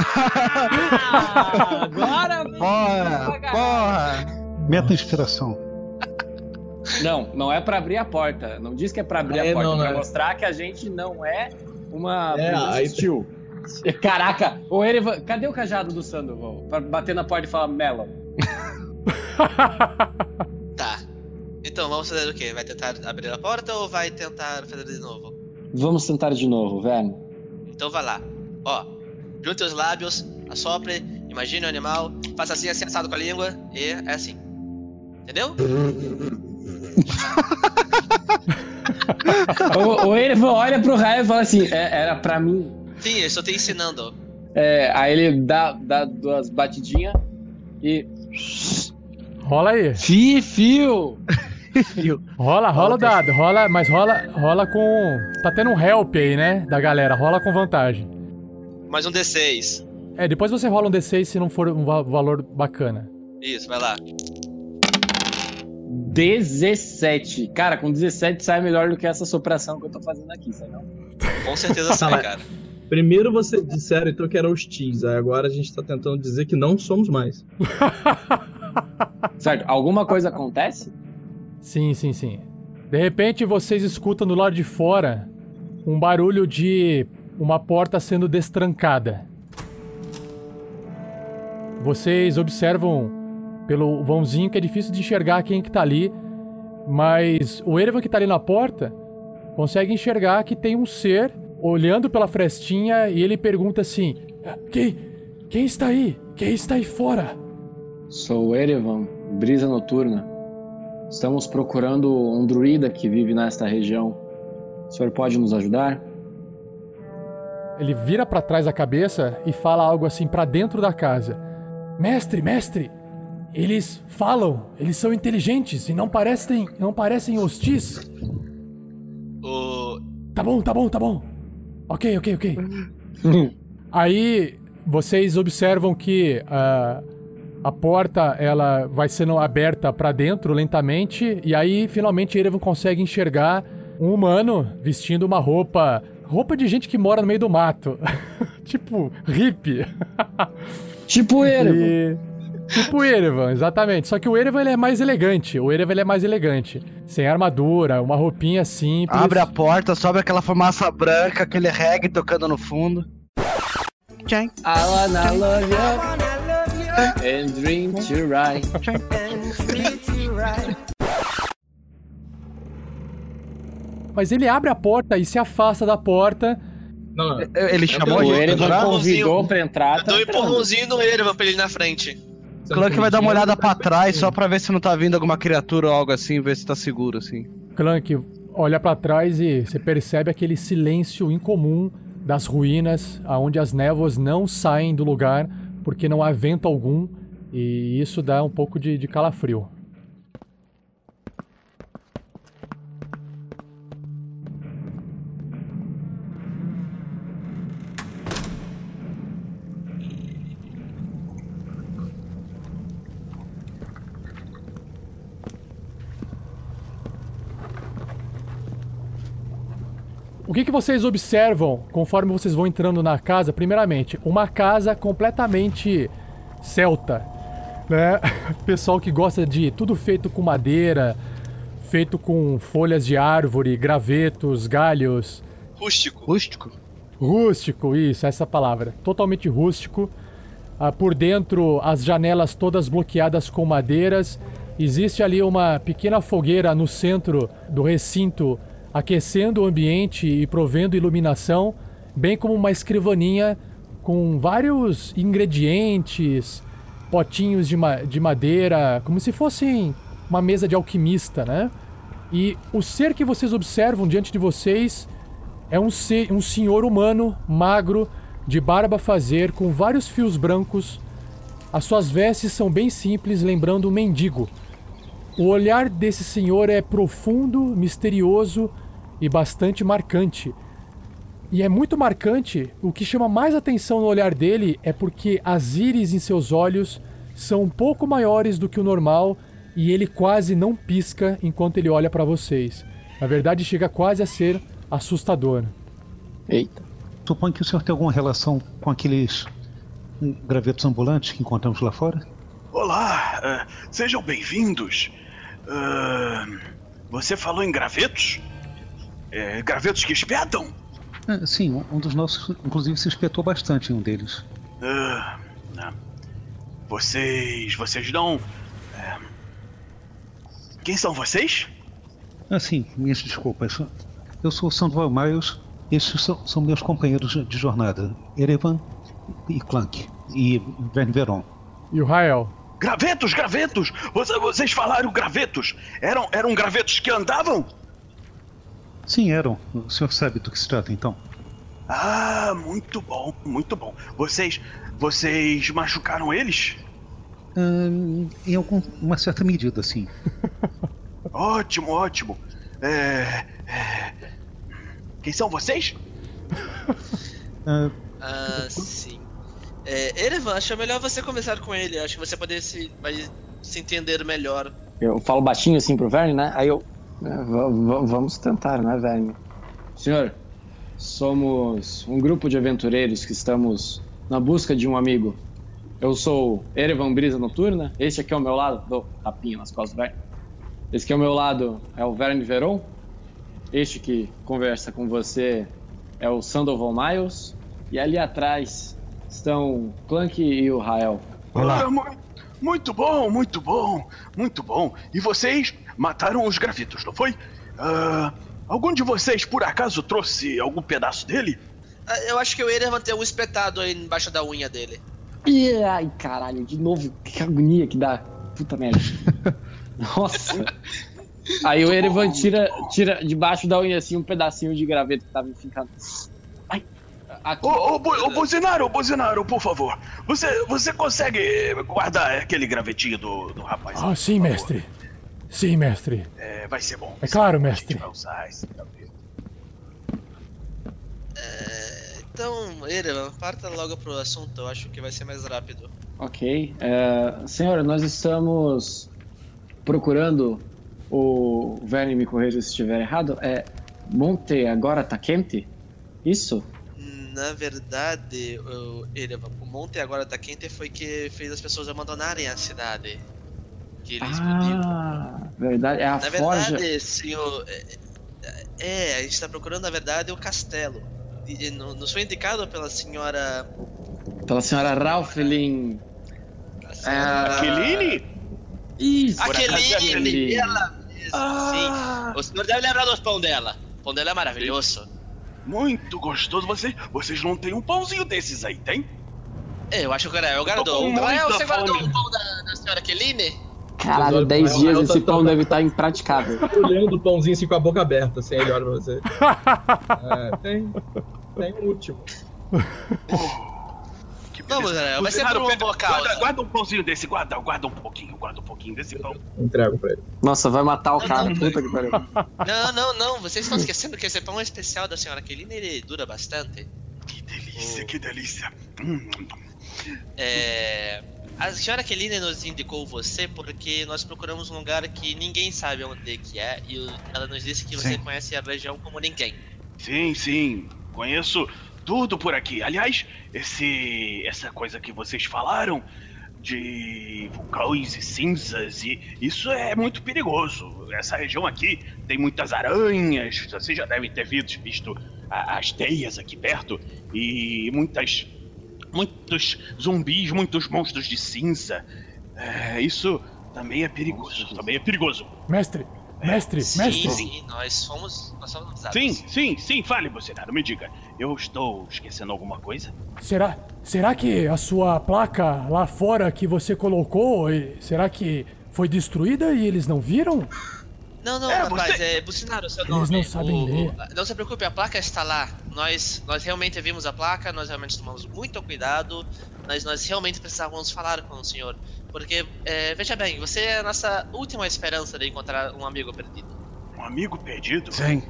Agora! Porra! Porra! Meta inspiração. Não, não é pra abrir a porta. Não diz que é pra abrir É, a porta, não, é pra não é. mostrar que a gente não é uma É, aí-. Caraca, o Erevan, cadê o cajado do Sandoval? Pra bater na porta e falar Melon. Tá. Então vamos fazer o quê? Vai tentar abrir a porta ou vai tentar fazer de novo? Vamos tentar de novo, Verne. Então vai lá. Ó, junte os lábios, assopre, imagine o animal, faça assim, assim, assado com a língua, e é assim. Entendeu? o, o Erevan olha pro Raio e fala assim: "É, era pra mim. Sim, eu estou te ensinando. É, aí ele dá, dá duas batidinhas e. Rola aí. Fio, fio! Rola, rola o dado. Rola, mas rola, rola com. Tá tendo um help aí, né? Da galera. Rola com vantagem. Mais um D6. É, depois você rola um D6 se não for um va- valor bacana. Isso, vai lá. 17. Cara, com 17 sai melhor do que essa sopração que eu tô fazendo aqui, sabe não? Com certeza sai, cara. Primeiro você disseram então que era hostis, aí agora a gente tá tentando dizer que não somos mais. Certo, alguma coisa acontece? Sim, sim, sim. De repente vocês escutam do lado de fora um barulho de uma porta sendo destrancada. Vocês observam pelo vãozinho que é difícil de enxergar quem que tá ali, mas o Erevan que tá ali na porta consegue enxergar que tem um ser olhando pela frestinha e ele pergunta assim: "Quem quem está aí? Quem está aí fora?" Sou o Erevan, brisa noturna. Estamos procurando um druida que vive nesta região. O senhor pode nos ajudar? Ele vira pra trás a cabeça e fala algo assim pra dentro da casa. Mestre, mestre, eles falam, eles são inteligentes e não parecem, não parecem hostis. O. Tá bom, tá bom, tá bom. Ok, ok, ok. Aí vocês observam que ah, a porta ela vai sendo aberta pra dentro lentamente e aí finalmente Erevan consegue enxergar um humano vestindo uma roupa, roupa de gente que mora no meio do mato, tipo hippie. Tipo Erevan. E... Tipo o Erevan, exatamente. Só que o Erevan ele é mais elegante. O Erevan ele é mais elegante. Sem armadura, uma roupinha simples. Abre a porta, sobe aquela fumaça branca, aquele reggae tocando no fundo. I wanna love you and dream to right. Mas ele abre a porta e se afasta da porta. Não, Ele chamou a O gente pra Erevan convidou pra entrar. Eu dou um empurrãozinho no Erevan pra ele ir na frente. Clank vai dar uma olhada pra trás só pra ver se não tá vindo alguma criatura ou algo assim, ver se tá seguro, assim. Clank olha pra trás e você percebe aquele silêncio incomum das ruínas, aonde as névoas não saem do lugar porque não há vento algum e isso dá um pouco de, de calafrio. O que, que vocês observam conforme vocês vão entrando na casa? Primeiramente, uma casa completamente celta, né? Pessoal que gosta de tudo feito com madeira, feito com folhas de árvore, gravetos, galhos. Rústico. Rústico? Rústico, isso, essa palavra. Totalmente rústico. Ah, por dentro, as janelas todas bloqueadas com madeiras. Existe ali uma pequena fogueira no centro do recinto, aquecendo o ambiente e provendo iluminação, bem como uma escrivaninha com vários ingredientes, potinhos de, ma de madeira, como se fossem uma mesa de alquimista, né? E o ser que vocês observam diante de vocês é um, ser, um senhor humano, magro, de barba fazer, com vários fios brancos. As suas vestes são bem simples, lembrando um mendigo. O olhar desse senhor é profundo, misterioso e bastante marcante. E é muito marcante, o que chama mais atenção no olhar dele é porque as íris em seus olhos são um pouco maiores do que o normal e ele quase não pisca enquanto ele olha para vocês. Na verdade, chega quase a ser assustador. Eita. Suponho que o senhor tem alguma relação com aqueles gravetos ambulantes que encontramos lá fora? Olá, uh, sejam bem-vindos. Uh, você falou em gravetos? É, gravetos que espetam? É, sim, um dos nossos, inclusive, se espetou bastante em um deles. Uh, vocês. Vocês não. É, quem são vocês? Ah, sim, minhas desculpas. Eu sou o Sandoval Miles. Esses são, são, meus companheiros de jornada: Erevan e Clank. E Verne Veron. E o Rael? Gravetos, gravetos! Vocês falaram gravetos! Eram, eram gravetos que andavam? Sim, eram. O senhor sabe do que se trata, então? Ah, muito bom, muito bom. Vocês. Vocês machucaram eles? Hum, em alguma certa medida, sim. ótimo, ótimo. É, é... Quem são vocês? ah, ah sim. É, Erevan, acho melhor você conversar com ele. Acho que você poder se, vai se entender melhor. Eu falo baixinho assim pro Verne, né? Aí eu. É, vamos tentar, né, Verne? Senhor, somos um grupo de aventureiros que estamos na busca de um amigo. Eu sou Erevan Brisa Noturna. Este aqui é o meu lado. Dou tapinha nas costas do Verne. Esse aqui ao meu lado é o Verne Veron. Este que conversa com você é o Sandoval Miles. E ali atrás estão Clank e o Rael. Olá. Muito bom, muito bom, muito bom. E vocês mataram os gravitos, não foi? Uh, algum de vocês, por acaso, trouxe algum pedaço dele? Ah, eu acho que o Erevan tem um espetado aí embaixo da unha dele. Ai, caralho, de novo, que agonia que dá. Puta merda. Nossa. Aí o Erevan tira, tira debaixo da unha assim um pedacinho de graveto que tava enfincado. Ai. Aqui. Ô, ô, ô, Buzinaro, Buzinaro, por favor. Você, você consegue guardar aquele gravetinho do, do rapaz? Ah, sim, mestre. Sim, mestre. É, vai ser bom. É claro, mestre. A gente vai usar esse. É, então, Erevan, parta logo pro assunto. Eu acho que vai ser mais rápido. Ok. É, senhora, nós estamos procurando o Verne me corrija se estiver errado, é Monte agora tá quente? Isso? Na verdade, o, ele, o Monte agora tá quente foi que fez as pessoas abandonarem a cidade. Que ele ah, verdade, é a Na forja. verdade, senhor, é, é, a gente tá procurando na verdade o castelo. E, nos foi indicado pela senhora. Pela senhora Ralphlin. Ah, Aqueline? Isso, Aqueline, ela mesmo, ah. sim. O senhor deve lembrar do pão dela. O pão dela é maravilhoso. Muito gostoso. Vocês, vocês não têm um pãozinho desses aí, tem? É, eu acho que era eu guardou. Não é, você guardou o pão da, da senhora Aqueline? Caralho, 10 dias esse pão deve estar impraticável. Olhando o pãozinho assim com a boca aberta, assim, ele olha pra você. é, tem. Tem um último. Vamos, Daniel, vai ser por uma boa causa. Guarda, guarda, um pãozinho desse, guarda, guarda um pouquinho, guarda um pouquinho desse pão. Entrego pra ele. Nossa, vai matar o cara, puta que pariu. Não, não, não, vocês estão esquecendo que esse pão é especial da senhora Kelly ele dura bastante. Que delícia, que delícia. Hum. É... A senhora Kelly nos indicou você porque nós procuramos um lugar que ninguém sabe onde que é e ela nos disse que você sim. conhece a região como ninguém. Sim, sim. Conheço tudo por aqui. Aliás, esse essa coisa que vocês falaram de vulcões e cinzas e isso é muito perigoso. Essa região aqui tem muitas aranhas. Vocês já devem ter visto, visto as teias aqui perto e muitas muitos zumbis, muitos monstros de cinza. É, isso também é perigoso. Também é perigoso. Mestre, Mestre, sim, mestre. Sim, nós fomos. Nós fomos avisados. Sim, sim, sim, fale, Bucinaro, me diga. Eu estou esquecendo alguma coisa? Será, será que a sua placa lá fora que você colocou, será que foi destruída e eles não viram? Não, não, É, rapaz, você- é Bucinaro o seu Eles nome. não sabem O- ler. o- não se preocupe, a placa está lá. Nós, nós realmente vimos a placa, nós realmente tomamos muito cuidado, mas nós realmente precisávamos falar com o senhor. Porque, é, veja bem, você é a nossa última esperança de encontrar um amigo perdido. Um amigo perdido? Sim.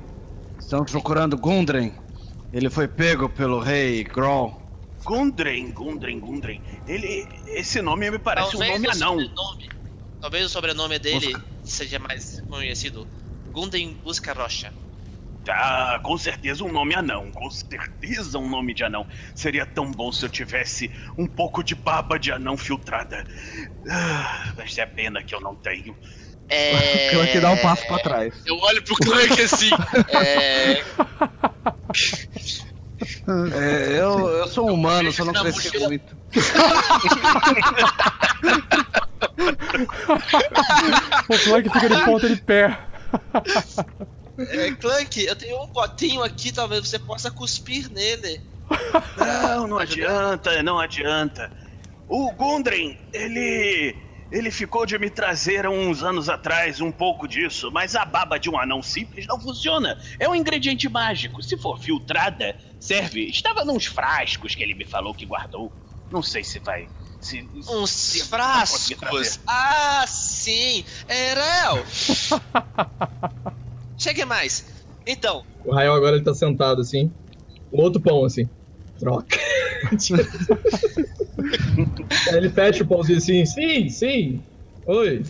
Estamos procurando Gundren. Ele foi pego pelo rei Groll. Gundren, Gundren, Gundren. Ele. Esse nome me parece Talvez um nome anão. Talvez o sobrenome dele seja mais conhecido. Gunden Busca Rocha. Tá, com certeza um nome anão. Com certeza um nome de anão. Seria tão bom se eu tivesse um pouco de baba de anão filtrada. Ah, mas é pena que eu não tenho. É... Clank dá um passo pra trás. Eu olho pro Clank assim. é... É, eu, eu sou humano, só não cresci muito. O Clank fica de ponta de pé. é, Clank, eu tenho um potinho aqui, talvez você possa cuspir nele. Não, não adianta, não adianta. O Gundren, ele. Ele ficou de me trazer há uns anos atrás um pouco disso, mas a baba de um anão simples não funciona. É um ingrediente mágico. Se for filtrada, serve. Estava nos frascos que ele me falou que guardou. Não sei se vai. Se, Uns frascos. Ah, sim. É, Rel. Chegue mais. Então, O Rael agora ele tá sentado assim. O outro pão assim. Troca. Aí ele fecha o pãozinho assim. Sim, sim. Oi.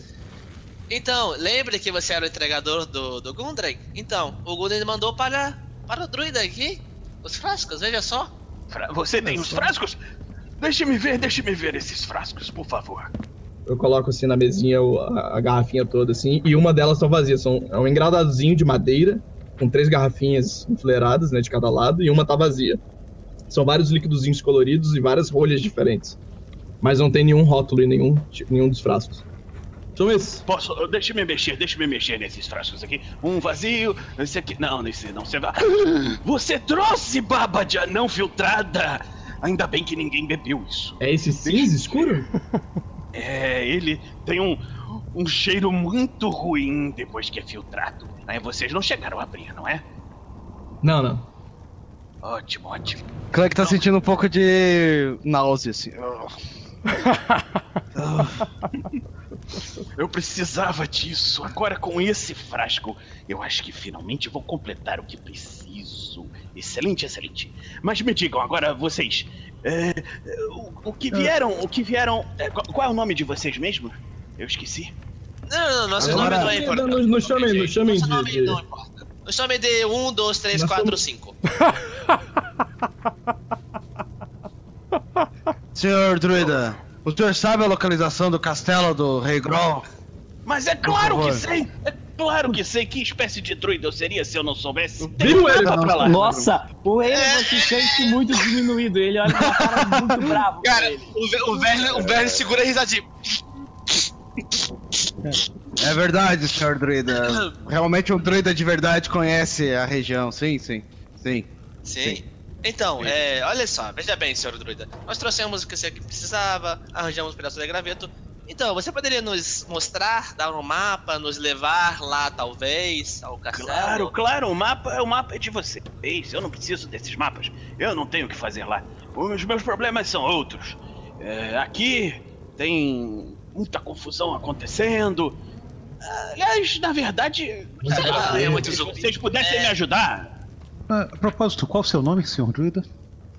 então, lembre que você era o entregador do, do Gundren? Então, o Gundren mandou para, para o druida aqui os frascos, veja só. Fra- Você tem os frascos? Deixe-me ver, deixe-me ver esses frascos, por favor. Eu coloco assim na mesinha a, a garrafinha toda assim. E uma delas estão vazias. São, é um engradadozinho de madeira. Com três garrafinhas enfileiradas, né, de cada lado. E uma tá vazia. São vários líquidozinhos coloridos e várias rolhas diferentes. Mas não tem nenhum rótulo em nenhum, nenhum dos frascos. São esses. Posso. Deixe-me mexer, deixe-me mexer nesses frascos aqui. Um vazio, esse aqui. Não, nesse não. Você vai. Você trouxe baba de anão filtrada! Ainda bem que ninguém bebeu isso. É esse cinza escuro? É, ele tem um. Um cheiro muito ruim depois que é filtrado. Aí vocês não chegaram a abrir, não é? Não, não. Ótimo, ótimo. Clank tá sentindo um pouco de náusea, assim. Eu precisava disso. Agora com esse frasco, eu acho que finalmente vou completar o que preciso. Excelente, excelente. Mas me digam agora, vocês. é, o, o que vieram. O que vieram. é, qual, qual é o nome de vocês mesmo? Eu esqueci. Não, não, nosso Agora- nome não é importante. Não, não chamem, não chamem Nosso de- nome de- não importa. Nos chame de 1, 2, 3, Nós 4, somos- 5. Senhor druida, o senhor sabe a localização do castelo do Rei Groll? Mas é claro que sei! É claro que sei! Que espécie de druida eu seria se eu não soubesse? Viu ele? Pra lá. Nossa, o Evan se sente muito diminuído. Ele olha com uma cara muito bravo. Cara, ele. o, Ve- o velho, o velho segura a risadinha. É verdade, senhor druida. Realmente um druida de verdade conhece a região. Sim, sim. Sim. Sim. Então, é, olha só, veja bem, senhor druida. Nós trouxemos o que você precisava, arranjamos um pedaço de graveto. Então, você poderia nos mostrar, dar um mapa, nos levar lá, talvez, ao castelo? Claro, claro, o mapa, o mapa é de vocês. Eu não preciso desses mapas. Eu não tenho o que fazer lá. Os meus problemas são outros. É, aqui tem muita confusão acontecendo. Aliás, na verdade, Ah, é muito se vocês pudessem É. me ajudar. Ah, a propósito, qual o seu nome, senhor druida?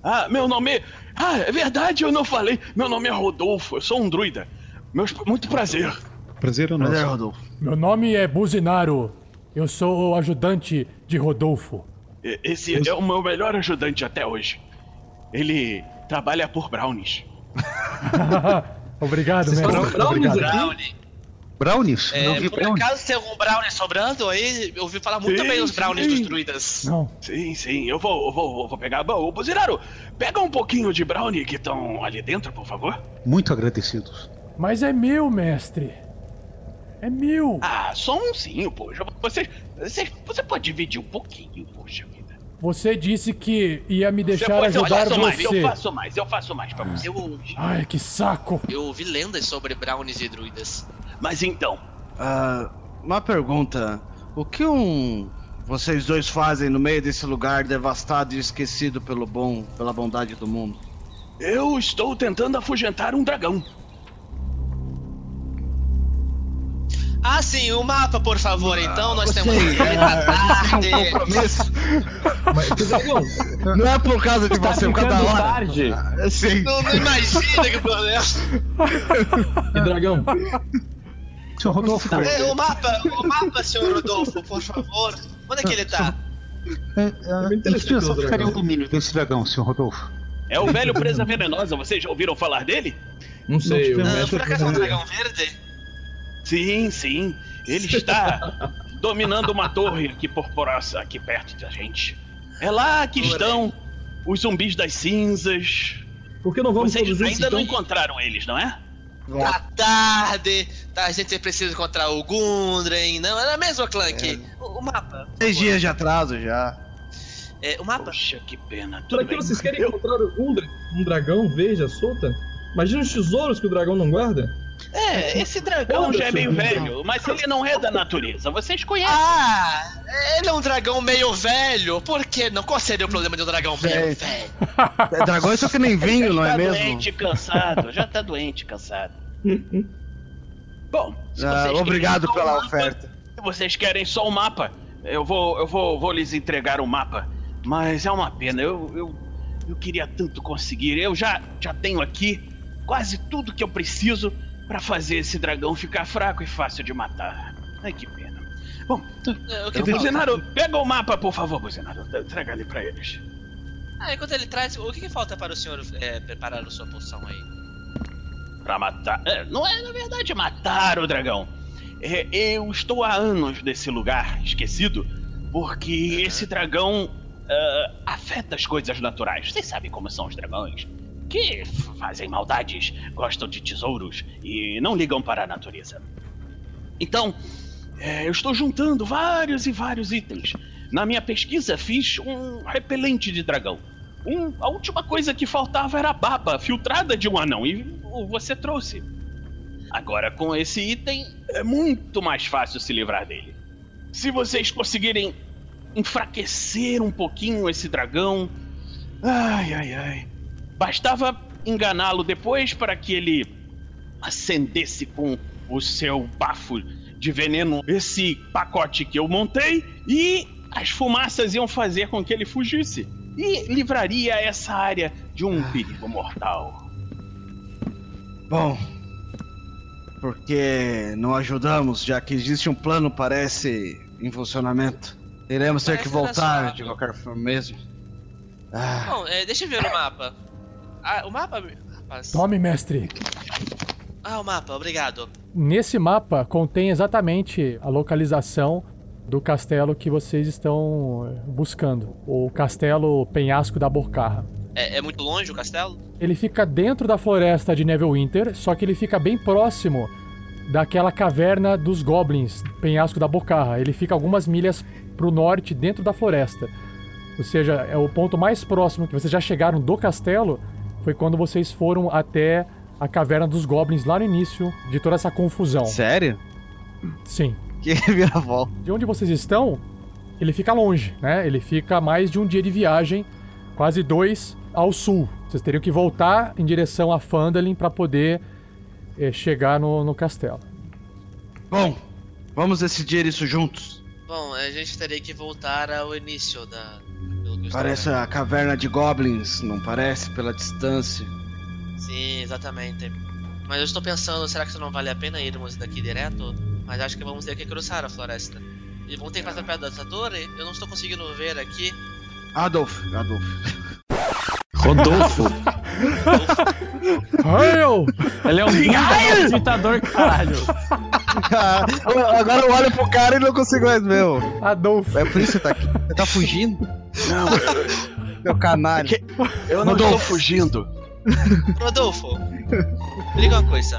Ah, meu nome. Ah, é verdade, eu não falei. Meu nome é Rodolfo, eu sou um druida. Meus... Muito prazer. Prazer é nosso. Prazer, Rodolfo. Meu nome é Buzinaro. Eu sou o ajudante de Rodolfo. Esse é o meu melhor ajudante até hoje. Ele trabalha por brownies. Obrigado, falam brownies Obrigado. Brownie. Brownies? É, Não vi por brownies. acaso tem algum brownie sobrando aí? Eu ouvi falar muito Sim, bem os brownies sim. dos druidas. Não. Sim, sim, eu vou, eu vou, eu vou pegar. Ô, Buziraro, pega um pouquinho de brownie que estão ali dentro, por favor. Muito agradecidos. Mas é meu, mestre. É mil! Ah, só um sim, poxa. Você, você, você pode dividir um pouquinho, poxa vida. Você disse que ia me deixar Depois eu ajudar faço mais, você. eu faço mais, eu faço mais pra você. Eu, Ai, que saco! eu ouvi lendas sobre brownies e druidas. Mas então, Ah, uma pergunta. O que um. Vocês dois fazem no meio desse lugar devastado e esquecido pelo bom, pela bondade do mundo? eu estou tentando afugentar um dragão. Ah, sim, o mapa, por favor, então. Nós temos que é, tarde. um compromisso. Mas? Não é por causa de Tá você, por causa da ficando hora. tarde. Ah, Sim. Não, não imagina que problema. Que dragão? Senhor Rodolfo, É, o mapa, o mapa, senhor Rodolfo, por favor. Onde é que ele tá? é, é, eu só ficaria o domínio desse dragão, senhor Rodolfo. É o velho presa venenosa, vocês já ouviram falar dele? Não sei, o tivemos- Ah, mestre por acaso é um dragão verde? Sim, sim. Ele está dominando uma torre aqui por Poraça, aqui perto da gente. É lá que estão os zumbis das cinzas. Por que não vamos Vocês ainda não então? encontraram eles, não é? Tá tarde. Tá, a gente precisa encontrar o Gundren. Não, era mesmo, Clank. O, o mapa. por Seis dias de atraso já. É, o mapa. Poxa, que pena. Pra Tudo que bem. vocês querem Eu- encontrar um, dra- um dragão verde à solta? Imagina os tesouros que o dragão não guarda. É, esse dragão já é meio velho, mas ele não é da natureza. Vocês conhecem. Ah, ele é um dragão meio velho. Por que não? Qual seria o problema de um dragão meio velho? É, dragões são que nem vinho, não já é tá mesmo? doente, cansado. Já tá doente, cansado. Bom, se Ah, vocês obrigado querem só pela mapa, oferta. Se vocês querem só o mapa, eu vou, eu vou, vou lhes entregar o mapa. Mas é uma pena, eu, eu, eu queria tanto conseguir. Eu já, já tenho aqui quase tudo que eu preciso pra fazer esse dragão ficar fraco e fácil de matar. Ai, que pena. Bom, É, o que Buzenaro, pega o mapa, por favor, Buzenaro. Traga ali pra eles. Ah, enquanto ele traz, o que, que falta para o senhor é, preparar a sua poção aí? Pra matar. é, não é, na verdade, matar o dragão. É, eu estou há anos nesse lugar esquecido porque esse dragão ah, afeta as coisas naturais. Vocês sabem como são os dragões. Que fazem maldades, gostam de tesouros e não ligam para a natureza. Então, é, eu estou juntando vários e vários itens. Na minha pesquisa, fiz um repelente de dragão. Um- a última coisa que faltava era a baba filtrada de um anão e você trouxe. Agora, com esse item, é muito mais fácil se livrar dele. Se vocês conseguirem enfraquecer um pouquinho esse dragão. Ai, ai, ai. Bastava enganá-lo depois para que ele acendesse com o seu bafo de veneno esse pacote que eu montei e as fumaças iam fazer com que ele fugisse e livraria essa área de um perigo mortal. Bom, porque não ajudamos, já que existe um plano, parece, em funcionamento. Teremos ter que Parece voltar de qualquer forma mesmo. Ah, Bom, é, deixa eu ver o mapa. Ah, o mapa. Rapaz. Tome, mestre. Ah, o mapa, obrigado. Nesse mapa contém exatamente a localização do castelo que vocês estão eh, buscando. O castelo Penhasco da Bocarra. É, é muito longe o castelo? Ele fica dentro da floresta de Neverwinter, só que ele fica bem próximo daquela caverna dos goblins, Penhasco da Bocarra. Ele fica algumas milhas pro norte, dentro da floresta. Ou seja, é o ponto mais próximo que vocês já chegaram do castelo foi quando vocês foram até a caverna dos goblins lá no início de toda essa confusão. sério? Sim. Que vira-volta. De onde vocês estão, ele fica longe, né? Ele fica mais de um dia de viagem, quase dois ao sul. Vocês teriam que voltar em direção a Phandalin para poder eh, chegar no, no castelo. Bom, vamos decidir isso juntos. Bom, a gente teria que voltar ao início da. Parece a caverna de goblins, não parece? Pela distância. Sim, exatamente. Mas eu estou pensando, será que isso não vale a pena irmos daqui direto? Mas acho que vamos ter que cruzar a floresta. E vamos ter que passar perto dessa torre? Eu não estou conseguindo ver aqui. Adolf, Adolf. Rodolfo. Hail! Ele é um ditador, caralho. Agora eu olho pro cara e não consigo mais ver. ô. Adolfo. É por isso que você tá aqui. Você tá fugindo? Não, Meu canalha. eu não estou fugindo. Rodolfo, me diga uma coisa.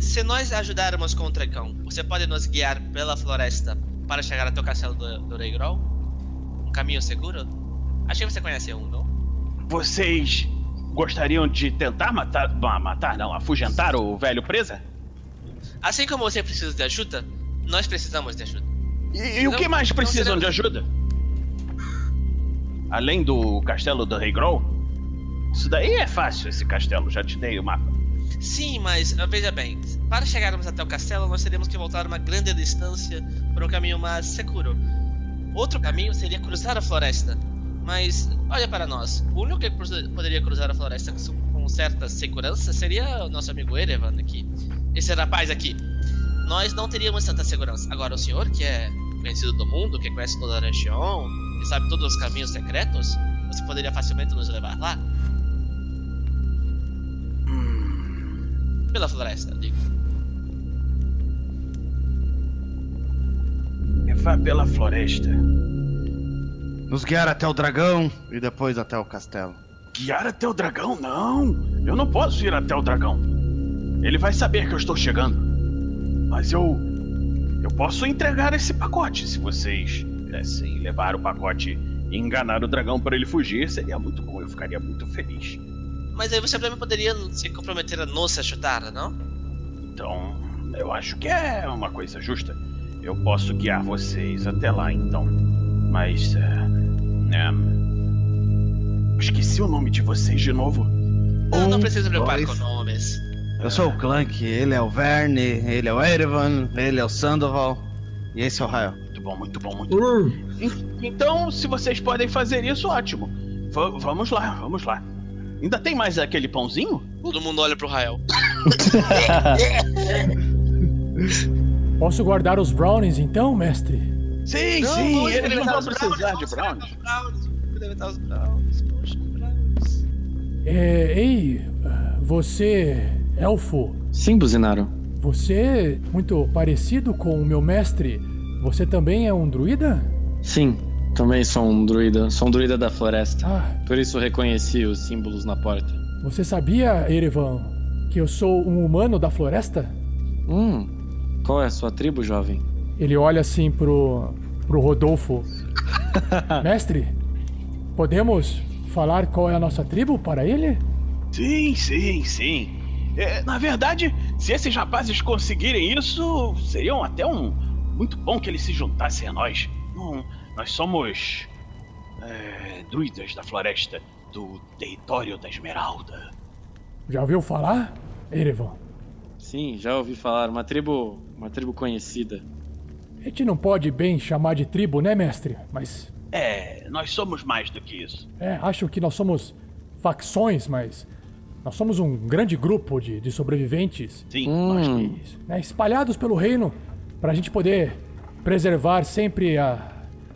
Se nós ajudarmos com o dragão, você pode nos guiar pela floresta para chegar até o castelo do, do Rei Grol? Um caminho seguro? Achei que você conhece um, não? Vocês gostariam de tentar matar. matar, não, afugentar o velho presa? Assim como você precisa de ajuda, nós precisamos de ajuda. E, e o que mais precisam de ajuda? Além do castelo do Rei Grol? Isso daí é fácil, esse castelo, já te dei o mapa. Sim, mas ah, veja bem, para chegarmos até o castelo, nós teríamos que voltar uma grande distância por um caminho mais seguro. Outro caminho seria cruzar a floresta. Mas olha para nós, o único que poderia cruzar a floresta com certa segurança seria o nosso amigo Erevan aqui. Esse rapaz aqui. Nós não teríamos tanta segurança. Agora o senhor, que é conhecido do mundo, que conhece toda a região, que sabe todos os caminhos secretos, você poderia facilmente nos levar lá? Pela floresta, digo. Vá pela floresta. Nos guiar até o dragão e depois até o castelo. Guiar até o dragão? Não! Eu não posso ir até o dragão. Ele vai saber que eu estou chegando. Mas eu. Eu posso entregar esse pacote. Se vocês pudessem levar o pacote e enganar o dragão para ele fugir, seria muito bom. Eu ficaria muito feliz. Mas aí você também poderia se comprometer a nos ajudar, não? Então, eu acho que é uma coisa justa. Eu posso guiar vocês até lá, então. Mas. é, é, esqueci o nome de vocês de novo. Não, não precisa se preocupar dois. com nomes. Eu sou o Clank, ele é o Verne, ele é o Erevan, ele é o Sandoval e esse é o Rael. Muito bom, muito bom, muito bom. En- Então, se vocês podem fazer isso, ótimo. Va- vamos lá, vamos lá. Ainda tem mais aquele pãozinho? Todo mundo olha pro Rael. Posso guardar os brownies então, mestre? Sim, Não, sim, não experimentar vão os precisar de brownies, os brownies, poxa, brownies. É, ei, você, elfo, Sim, Buzinaro. você é muito parecido com o meu mestre. Você também é um druida? Sim, também sou um druida. Sou um druida da floresta. Ah, Por isso reconheci os símbolos na porta. você sabia, Erevan, que eu sou um humano da floresta? Hum, qual é a sua tribo, jovem? Ele olha assim pro, pro Rodolfo. Mestre, podemos falar qual é a nossa tribo para ele? Sim, sim, sim. É, na verdade, se esses rapazes conseguirem isso, seriam até um. Muito bom que eles se juntassem a nós. Não, nós somos. é, druidas da floresta, do território da Esmeralda. Já ouviu falar, Erevan? Sim, já ouvi falar. Uma tribo. Uma tribo conhecida. A gente não pode bem chamar de tribo, né, mestre? Mas É, nós somos mais do que isso. É, acham que nós somos facções, mas nós somos um grande grupo de, de sobreviventes, Sim, Hum. nós né, espalhados pelo reino, para a gente poder preservar sempre a,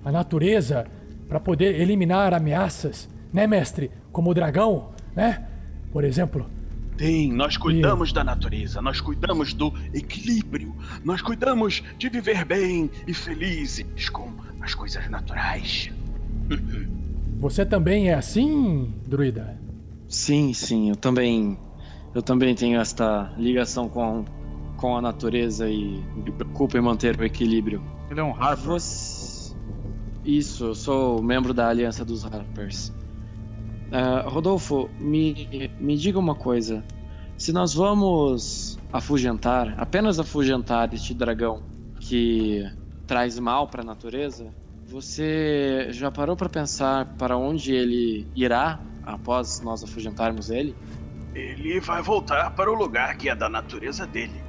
a natureza, para poder eliminar ameaças, né, mestre? Como o dragão, né? Por exemplo. Sim, nós cuidamos da natureza, nós cuidamos do equilíbrio, nós cuidamos de viver bem e felizes com as coisas naturais. Você também é assim, druida? Sim, sim, eu também. Eu também tenho esta ligação com, com a natureza e me preocupo em manter o equilíbrio. Ele é um Harper. Você... Isso, eu sou membro da Aliança dos Harpers. Ah, Rodolfo, me, me diga uma coisa. Se nós vamos afugentar, apenas afugentar este dragão que traz mal para a natureza, você já parou para pensar para onde ele irá após nós afugentarmos ele? Ele vai voltar para o lugar que é da natureza dele.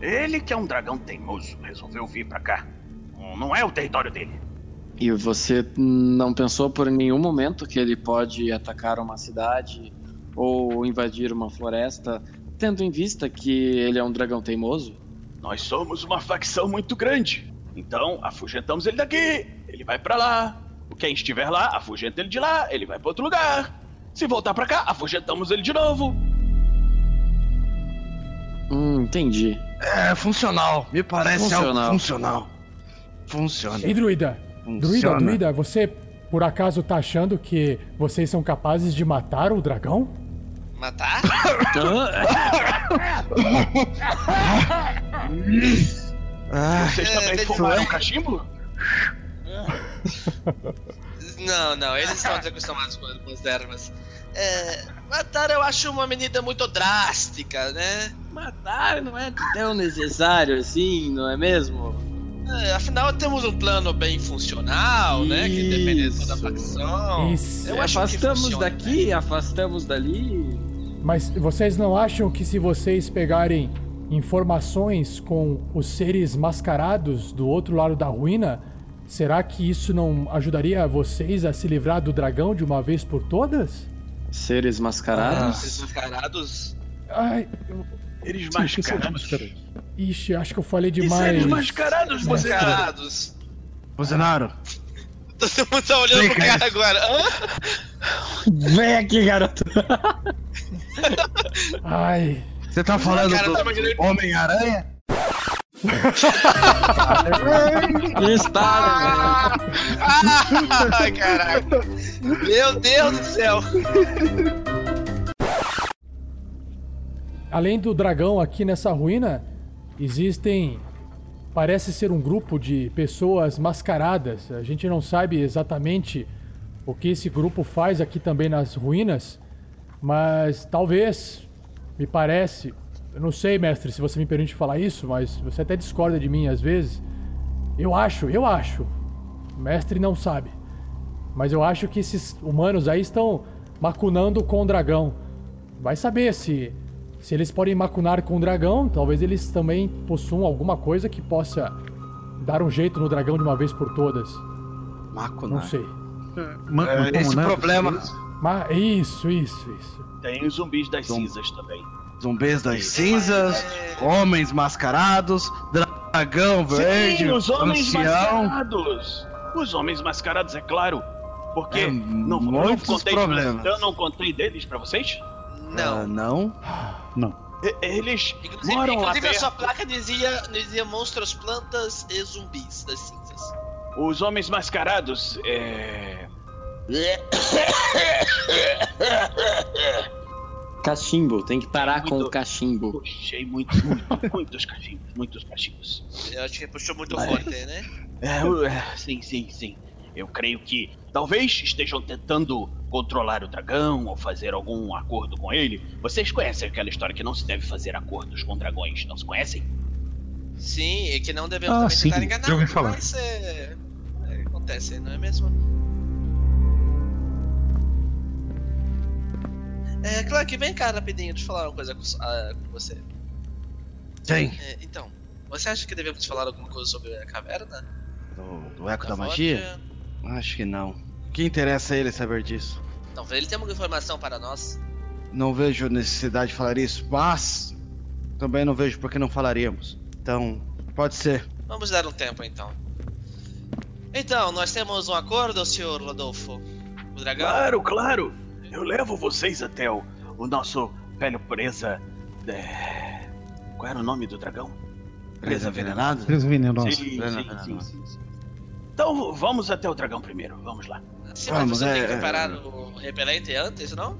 Ele que é um dragão teimoso, resolveu vir pra cá. Não é o território dele. E você não pensou por nenhum momento que ele pode atacar uma cidade ou invadir uma floresta, tendo em vista que ele é um dragão teimoso? Nós somos uma facção muito grande. Então, afugentamos ele daqui, ele vai pra lá. Quem estiver lá, afugenta ele de lá, ele vai pra outro lugar. Se voltar pra cá, afugentamos ele de novo. Hum, entendi. É funcional, me parece Funcional. algo funcional. Funciona. Ei, druida! Druida, druida, você por acaso tá achando que vocês são capazes de matar o dragão? Matar? Vocês também É, fumaram é. cachimbo? Não, não, eles estão desacostumados com, com as ervas. É, matar eu acho uma medida muito drástica, né? Matar não é tão necessário assim, não é mesmo? É, afinal, temos um plano bem funcional, né? Que depende de toda a facção. Isso. Eu afastamos funciona, daqui, afastamos dali. Mas vocês não acham que se vocês pegarem informações com os seres mascarados do outro lado da ruína, será que isso não ajudaria vocês a se livrar do dragão de uma vez por todas? Seres mascarados? Esses mascarados. Ai, eu... Eles mascarados. Ixi, acho que eu falei E demais. seres mascarados, Mascarados. Bolsonaro, Todo mundo tá olhando Vem pro cá. cara agora. Hã? Vem aqui, garoto. Ai, você tá falando Cara, do tá imaginando- Homem-Aranha? Está, Ai, caraca. Meu Deus do céu. Além do dragão aqui nessa ruína, existem. Parece ser um grupo de pessoas mascaradas. A gente não sabe exatamente o que esse grupo faz aqui também nas ruínas, mas talvez, me parece. Eu não sei, mestre, se você me permite falar isso, mas você até discorda de mim às vezes. Eu acho, eu acho. O mestre não sabe. Mas eu acho que esses humanos aí estão macunando com o dragão. Vai saber se se eles podem macunar com o dragão, talvez eles também possuam alguma coisa que possa dar um jeito no dragão de uma vez por todas. Macunar. Não sei. É, esse problema. Mas isso, isso, isso. Tem os zumbis das cinzas também. Zumbis das cinzas, homens mascarados, dragão verde, Sim, os homens ancião. mascarados. Os homens mascarados, é claro. Porque É, não, eu não muitos contei, problemas. Eu não contei deles pra vocês? Não? Não. E- Eles Inclusive, moram lá inclusive a perto. sua placa dizia, dizia monstros, plantas e zumbis das cinzas. Os homens mascarados, é... Cachimbo, tem que parar com o Muito- cachimbo. Puxei muitos, muitos, muitos cachimbos, muitos cachimbos. Eu acho que puxou muito Mas- forte, né? É, é, sim, sim, sim. Eu creio que talvez estejam tentando controlar o dragão ou fazer algum acordo com ele. Vocês conhecem aquela história que não se deve fazer acordos com dragões, não se conhecem? Sim, e que não devemos Ah, também sim, tentar enganar. já ouvi falar. Mas é, é, acontece, não é mesmo? É, Clark, vem cá rapidinho, deixa eu falar uma coisa com, ah, com você. Sim. É, então, você acha que devemos falar alguma coisa sobre a caverna? Do, do eco da, Da magia? Acho que não. O que interessa a ele saber disso? Talvez ele tenha alguma informação para nós. Não vejo necessidade de falar isso, mas também não vejo por que não falaríamos. Então, pode ser. Vamos dar um tempo então. Então, nós temos um acordo, senhor Rodolfo? O dragão? Claro, claro. Eu levo vocês até o, o nosso velho presa. é, Qual era o nome do dragão? Presa envenenada? Presa venenosa. Sim, Presa sim, envenenada. sim, sim, sim. Então vamos até o dragão primeiro. Vamos lá. Sim, mas Vamos, você tem é, que é. preparar o repelente antes, não?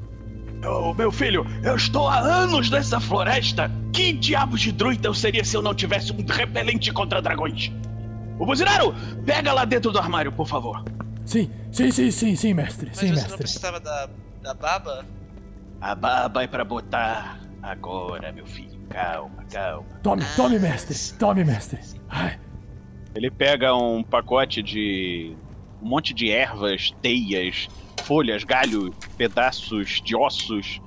Ô, meu filho, eu estou há anos nessa floresta. Que diabos de druida eu seria se eu não tivesse um repelente contra dragões? O buzineiro, pega lá dentro do armário, por favor. Sim, sim, sim, sim, sim, mestre. Mas Sim, você não mestre. precisava da, da baba? A baba é pra botar agora, meu filho. Calma, calma. Tome, tome, mestre. Tome, mestre. Ai, Ele pega um pacote de. um monte de ervas, teias, folhas, galho, pedaços de ossos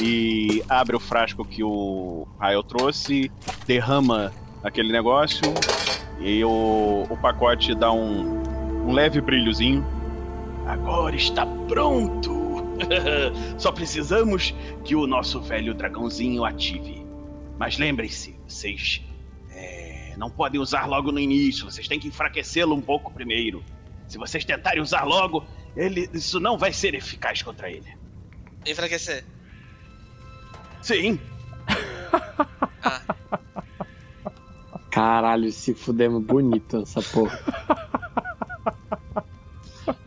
e abre o frasco que o Rael trouxe, derrama aquele negócio e o, o pacote dá um, um leve brilhozinho. Agora está pronto! Só precisamos que o nosso velho dragãozinho ative. Mas lembrem-se, vocês não podem usar logo no início, vocês têm que enfraquecê-lo um pouco primeiro. Se vocês tentarem usar logo, ele, isso não vai ser eficaz contra ele. Enfraquecer. Sim, Caralho, se fudemos bonito essa porra.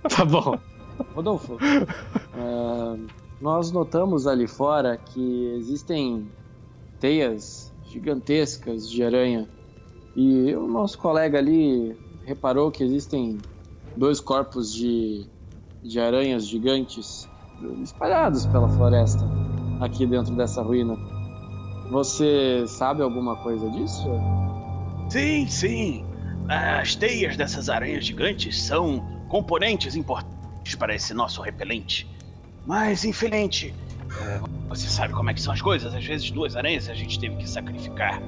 tá bom. Rodolfo, ah, nós notamos ali fora que existem teias gigantescas de aranha. E o nosso colega ali reparou que existem dois corpos de, de aranhas gigantes espalhados pela floresta aqui dentro dessa ruína. Você sabe alguma coisa disso? Sim, sim. As teias dessas aranhas gigantes são componentes importantes para esse nosso repelente. Mas, infelizmente, é, você sabe como é que são as coisas. Às vezes, duas aranhas a gente teve que sacrificar.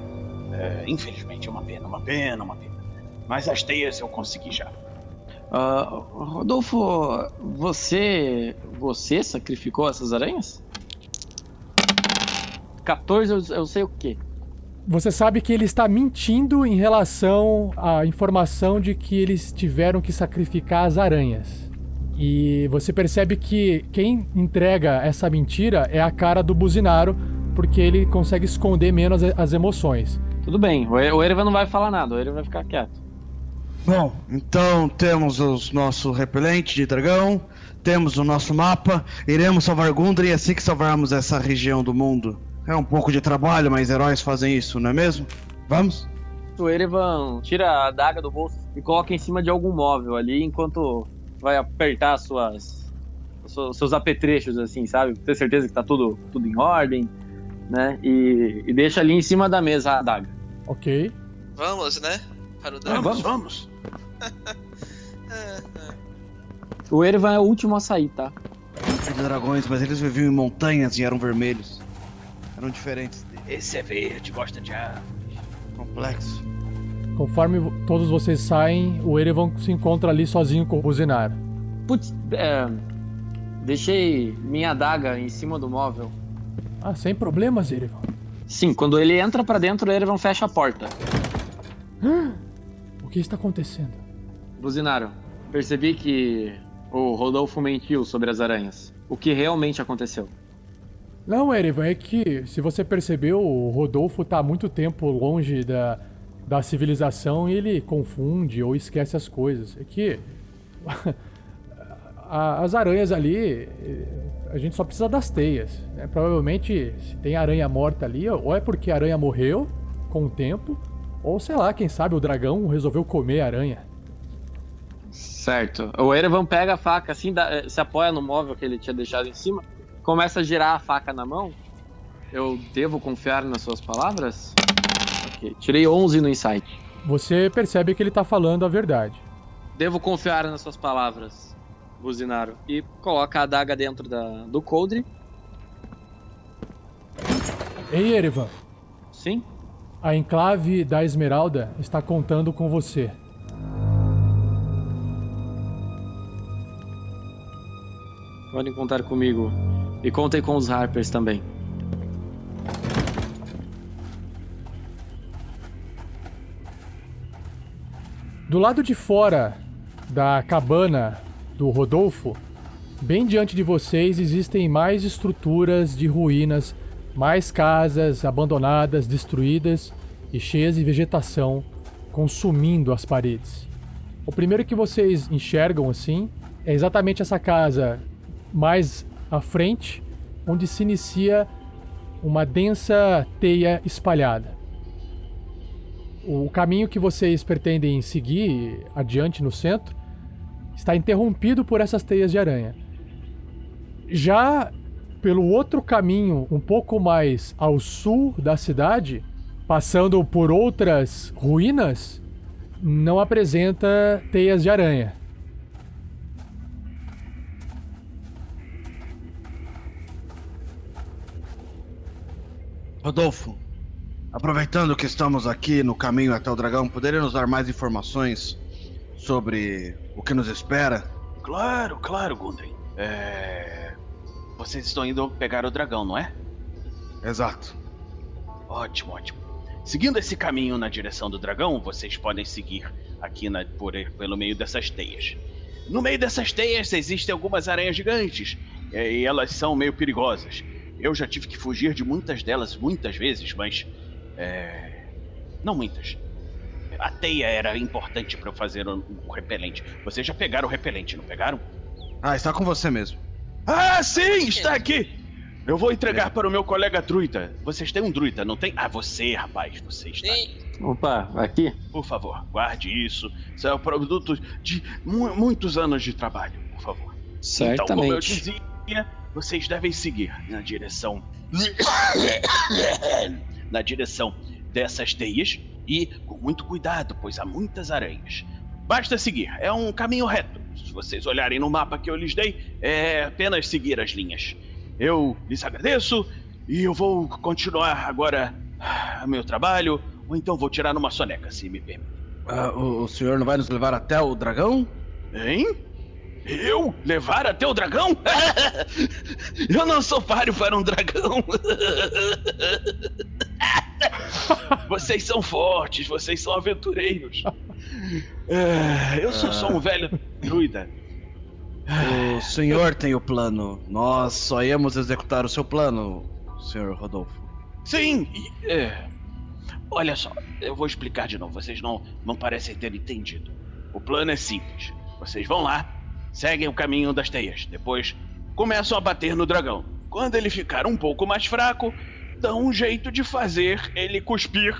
É, infelizmente, é uma pena, uma pena, uma pena. Mas as teias eu consegui já. Uh, Rodolfo, você. Você sacrificou essas aranhas? 14, eu, eu sei o quê. Você sabe que ele está mentindo em relação à informação de que eles tiveram que sacrificar as aranhas. E você percebe que quem entrega essa mentira é a cara do Buzinaro, porque ele consegue esconder menos as emoções. Tudo bem, o Erevan não vai falar nada, o Erevan vai ficar quieto. Bom, então temos o nosso repelente de dragão, temos o nosso mapa, iremos salvar Gundren e assim que salvarmos essa região do mundo. É um pouco de trabalho, mas heróis fazem isso, não é mesmo? Vamos? O Erevan tira a adaga do bolso e coloca em cima de algum móvel ali enquanto vai apertar suas seus apetrechos assim, sabe? Ter certeza que tá tudo tudo em ordem, né? E, e deixa ali em cima da mesa a adaga. OK. Vamos, né? Para o drama. Vamos, vamos. o Erevan é o último a sair, tá? De dragões, mas eles viviam em montanhas e eram vermelhos. Eram diferentes. Esse é verde, gosta de árvores. Complexo. Conforme todos vocês saem, o Erevan se encontra ali sozinho com o Buzinar. Putz, é, deixei minha adaga em cima do móvel. Ah, sem problemas, Erevan. Sim, quando ele entra para dentro, Erevan fecha a porta. O que está acontecendo? Buzinaro, percebi que o Rodolfo mentiu sobre as aranhas. O que realmente aconteceu? Não, Erevan, é que, se você percebeu, o Rodolfo está há muito tempo longe da, da civilização e ele confunde ou esquece as coisas. É que as aranhas ali, a gente só precisa das teias. Né? Provavelmente, se tem aranha morta ali, ou é porque a aranha morreu com o tempo, ou sei lá, quem sabe o dragão resolveu comer a aranha. Certo. O Erevan pega a faca assim, dá, se apoia no móvel que ele tinha deixado em cima, começa a girar a faca na mão. Eu devo confiar nas suas palavras? Ok, tirei 11 no insight. Você percebe que ele tá falando a verdade. Devo confiar nas suas palavras, Buzinaro. E coloca a adaga dentro da, do coldre. Ei, Erevan. Sim? A enclave da Esmeralda está contando com você. Podem contar comigo. E contem com os Harpers também. Do lado de fora da cabana do Rodolfo, bem diante de vocês existem mais estruturas de ruínas, mais casas abandonadas, destruídas e cheias de vegetação consumindo as paredes. O primeiro que vocês enxergam assim é exatamente essa casa mais à frente, onde se inicia uma densa teia espalhada. O caminho que vocês pretendem seguir adiante no centro está interrompido por essas teias de aranha. Já pelo outro caminho, um pouco mais ao sul da cidade, passando por outras ruínas, não apresenta teias de aranha. Rodolfo, aproveitando que estamos aqui no caminho até o dragão, poderia nos dar mais informações sobre o que nos espera? Claro, claro, Gundren. É... Vocês estão indo pegar o dragão, não é? Exato. Ótimo, ótimo. Seguindo esse caminho na direção do dragão, vocês podem seguir aqui na, por, pelo meio dessas teias. No meio dessas teias existem algumas aranhas gigantes e elas são meio perigosas. Eu já tive que fugir de muitas delas muitas vezes, mas. É... Não muitas. A teia era importante para eu fazer o, o repelente. Vocês já pegaram o repelente, não pegaram? Ah, está com você mesmo. Ah, sim, está aqui! Eu vou entregar para o meu colega druida. Vocês têm um druida, não tem? Ah, você, rapaz, você está aqui. Opa, aqui? Por favor, guarde isso. Isso é o produto de mu- muitos anos de trabalho, por favor. Então, como eu Certamente. dizia, vocês devem seguir na direção. na direção dessas teias e com muito cuidado, pois há muitas aranhas. Basta seguir, é um caminho reto. Se vocês olharem no mapa que eu lhes dei, é apenas seguir as linhas. Eu lhes agradeço e eu vou continuar agora ah, meu trabalho, ou então vou tirar numa soneca, se me permite. Ah, o, o senhor não vai nos levar até o dragão? Hein? Eu? Levar até o dragão? Eu não sou páreo para um dragão. Vocês são fortes, vocês são aventureiros. É, eu sou só um velho druida. O senhor tem o plano. Nós só íamos executar o seu plano, senhor Rodolfo. Sim, é, olha só, eu vou explicar de novo, vocês não, não parecem ter entendido. O plano é simples. Vocês vão lá, seguem o caminho das teias, depois começam a bater no dragão. Quando ele ficar um pouco mais fraco, dão um jeito de fazer ele cuspir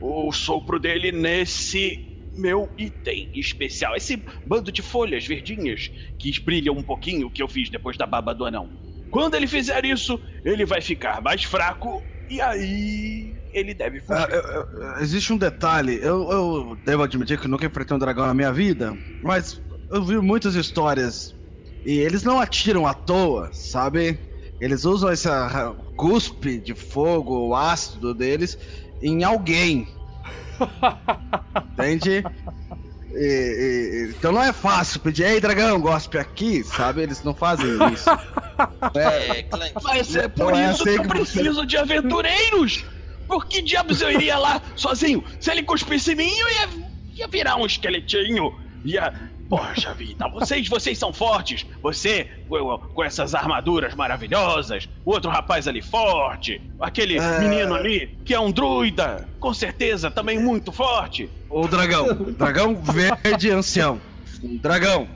o sopro dele nesse meu item especial. Esse bando de folhas verdinhas que brilham um pouquinho que eu fiz depois da baba do anão. Quando ele fizer isso, ele vai ficar mais fraco e aí ele deve fugir. Ah, eu- existe um detalhe. Eu, eu devo admitir que nunca enfrentei um dragão na minha vida, mas eu vi muitas histórias e eles não atiram à toa, sabe? Eles usam essa cuspe de fogo, o ácido deles, em alguém. Entende? E- e- então não é fácil pedir, ei dragão, gospe aqui, sabe? Eles não fazem isso. É, Clank. Mas é por Não é isso assim que eu que você- preciso de aventureiros! Por que diabos eu iria lá sozinho? Se ele cuspisse em mim, eu ia, ia virar um esqueletinho. Ia. Poxa vida, vocês, vocês são fortes. Você, com, essas armaduras maravilhosas. O outro rapaz ali forte. Aquele É. menino ali, que é um druida. Com certeza, também muito forte. O dragão. Dragão verde ancião. Um dragão.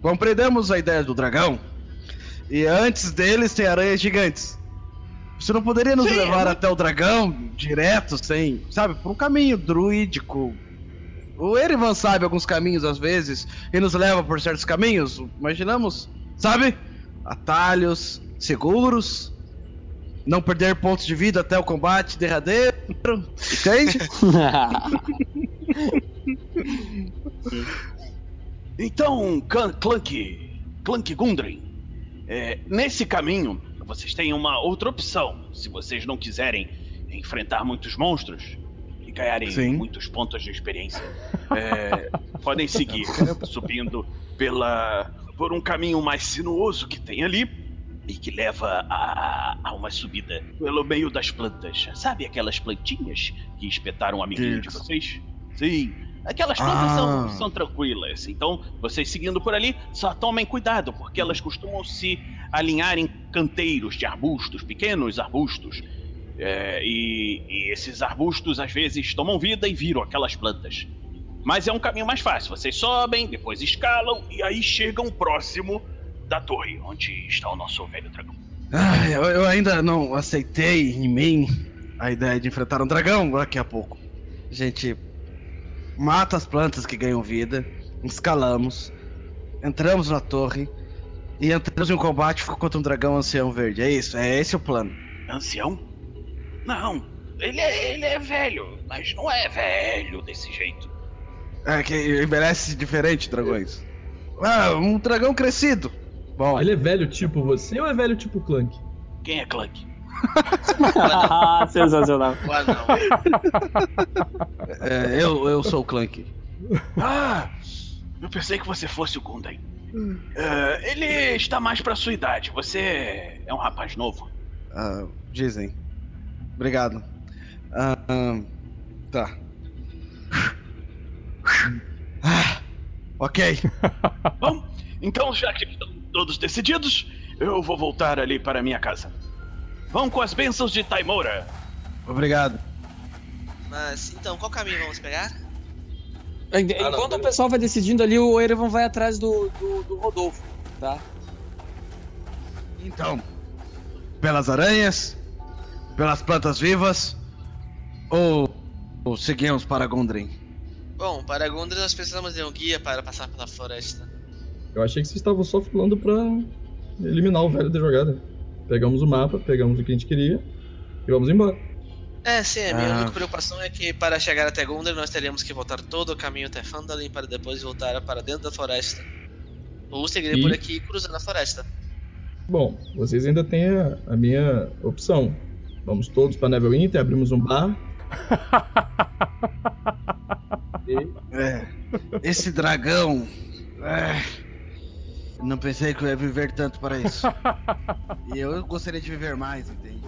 Compreendemos a ideia do dragão. E antes deles tem aranhas gigantes. Você não poderia nos Sim, levar até o dragão direto, sem, sabe, por um caminho druídico. O Erivan sabe alguns caminhos às vezes e nos leva por certos caminhos. Imaginamos, sabe? Atalhos seguros. Não perder pontos de vida até o combate derradeiro. Entende? Então, Clank, Clank Gundren, é, nesse caminho vocês têm uma outra opção. Se vocês não quiserem enfrentar muitos monstros e ganharem Sim. muitos pontos de experiência, é, podem seguir subindo pela por um caminho mais sinuoso que tem ali e que leva a, a uma subida pelo meio das plantas. Sabe aquelas plantinhas que espetaram um amiguinho de vocês? Sim. Aquelas plantas são, Ah. são tranquilas. Então, vocês seguindo por ali, só tomem cuidado, porque elas costumam se alinhar em canteiros de arbustos, pequenos arbustos. É, e, e esses arbustos às vezes tomam vida e viram aquelas plantas. Mas é um caminho mais fácil. Vocês sobem, depois escalam e aí chegam próximo da torre, onde está o nosso velho dragão. Ah, eu, eu ainda não aceitei em mim a ideia de enfrentar um dragão daqui a pouco. A gente mata as plantas que ganham vida, escalamos, entramos na torre e entramos em um combate contra um dragão ancião verde. É isso, é esse o plano. Ancião? Não, ele é, ele é velho, mas não é velho desse jeito. É que envelhece diferente, dragões. Ah, um dragão crescido. Bom, Ele é velho tipo você ou é velho tipo Clank? Quem é Clank? Ah, Sensacional. O anão. é, eu, eu sou o Clank. Ah, eu pensei que você fosse o Gundam. É, ele está mais pra sua idade. Você é um rapaz novo. Ah, dizem. Obrigado. Ah, ah, tá. Ah, ok. Bom, então já que estão todos decididos, eu vou voltar ali para minha casa. Vão com as bênçãos de Taimora. Obrigado. Mas então, qual caminho vamos pegar? Enquanto o pessoal vai decidindo ali, o Erevan vai atrás do, do, do Rodolfo, tá? Então, pelas aranhas, pelas plantas vivas, ou, ou seguimos para Gondrin? Bom, para Gondra nós precisamos de um guia para passar pela floresta. Eu achei que vocês estavam só falando pra eliminar o velho da jogada. Pegamos o mapa, pegamos o que a gente queria e vamos embora. É, sim, a minha Ah. única preocupação é que para chegar até Gondra nós teríamos que voltar todo o caminho até Phandalin para depois voltar para dentro da floresta. Ou seguir E? por aqui cruzando a floresta. Bom, vocês ainda têm a, a minha opção. Vamos todos para Neverwinter, abrimos um bar. É, esse dragão. é, não pensei que eu ia viver tanto para isso. E eu gostaria de viver mais, entende?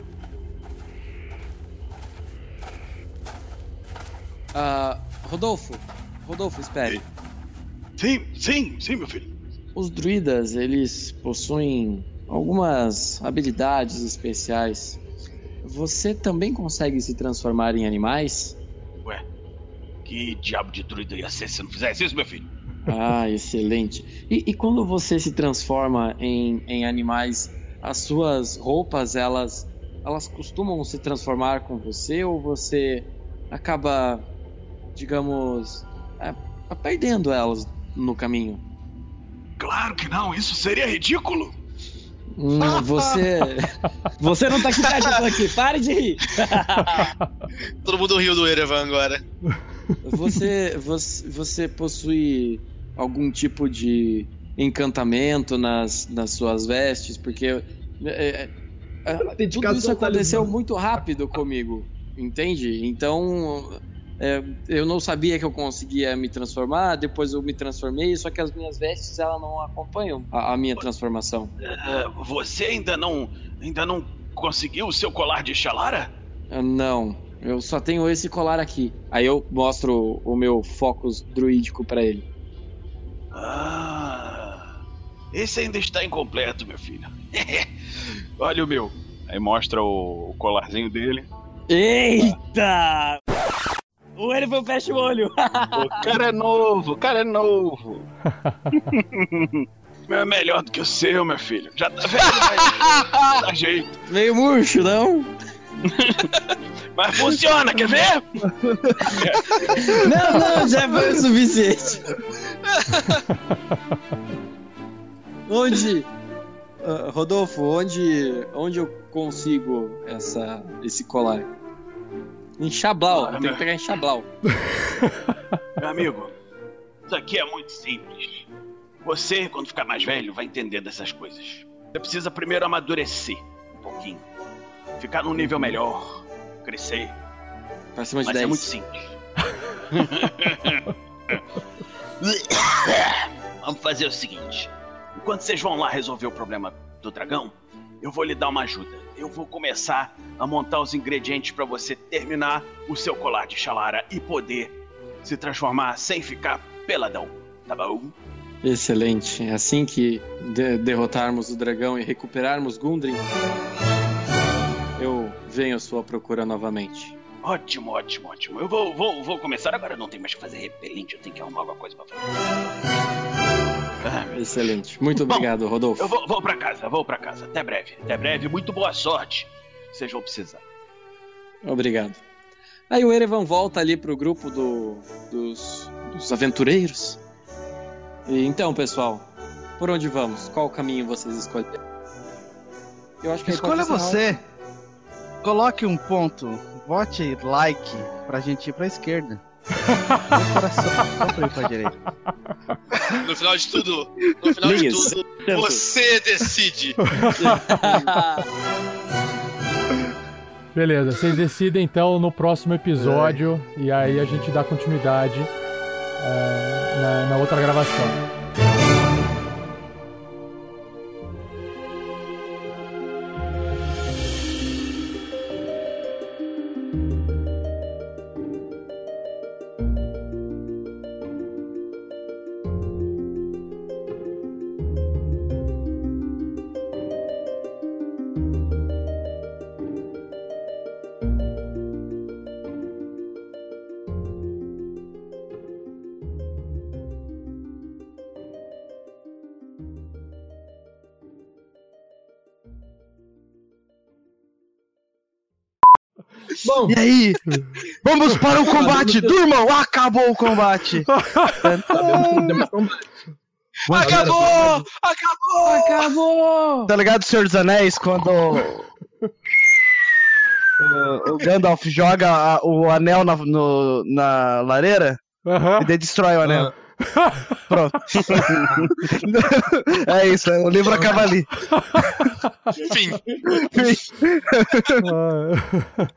Ah, Rodolfo, Rodolfo, espere. Sim, sim, sim, meu filho. Os druidas, eles possuem algumas habilidades especiais. Você também consegue se transformar em animais? Ué, que diabo de druida ia ser se não fizesse isso, meu filho? Ah, excelente. E, e quando você se transforma em, em animais, as suas roupas, elas, elas costumam se transformar com você ou você acaba, digamos, é, perdendo elas no caminho? Claro que não, isso seria ridículo. Hum, você. Você não tá aqui perto, eu tô aqui. Pare de rir! Todo mundo riu do Erevan agora. Você, você, você possui algum tipo de encantamento nas, nas suas vestes? Porque é, é, é, tudo isso aconteceu muito rápido comigo, entende? Então é, eu não sabia que eu conseguia me transformar, depois eu me transformei, só que as minhas vestes elas não acompanham a, a minha transformação. É, você ainda não. ainda não conseguiu o seu colar de Shalara? Ah, Não, eu só tenho esse colar aqui. Aí eu mostro o meu focus druídico pra ele. Ah. Esse ainda está incompleto, meu filho. Olha o meu. Aí mostra o, o colarzinho dele. Eita! O Erivan fecha o olho. O cara é novo, o cara é novo. É melhor do que o seu, meu filho. Já tá velho, mas dá jeito. Meio murcho, não? Mas funciona, quer ver? Não, não, já foi o suficiente. Onde, ah, Rodolfo, onde, onde eu consigo essa, esse colar? Em Chablau, Ah, tem meu- que pegar em Chablau. Meu amigo, isso aqui é muito simples. Você, quando ficar mais velho, vai entender dessas coisas. Você precisa primeiro amadurecer um pouquinho. Ficar num nível melhor. Crescer. Pra cima de Mas 10. é muito simples. Vamos fazer o seguinte. Enquanto vocês vão lá resolver o problema do dragão, eu vou lhe dar uma ajuda. Eu vou começar a montar os ingredientes para você terminar o seu colar de Shalara e poder se transformar sem ficar peladão, tá bom? Excelente. É Assim que de- derrotarmos o dragão e recuperarmos Gundren, eu venho à sua procura novamente. Ótimo, ótimo, ótimo. Eu vou, vou, vou começar agora. Não tem mais que fazer repelente, eu tenho que arrumar alguma coisa pra fazer. Excelente. Muito Bom, obrigado, Rodolfo. Eu vou, vou pra casa, vou pra casa. Até breve, até breve. Muito boa sorte. Vocês vão precisar. Obrigado. Aí o Erevan volta ali pro grupo do- dos, dos aventureiros. E então, pessoal, por onde vamos? Qual caminho vocês escolheram? Eu acho que Escolha você. Coloque um ponto. Vote like pra gente ir pra esquerda. Meu coração só pra ir pra direita. No final de tudo, no final Linhas. de tudo, você decide. Beleza, vocês decidem então no próximo episódio e aí a gente dá continuidade é, na, na outra gravação. E aí? Vamos para o combate! Durmam! Acabou o combate! Acabou! Acabou! Acabou! Tá ligado, Senhor dos Anéis, quando o, o Gandalf joga a- o anel na, no- na lareira Aham. e daí destrói o anel. Pronto. é isso, o livro acaba ali. Fim. Ah.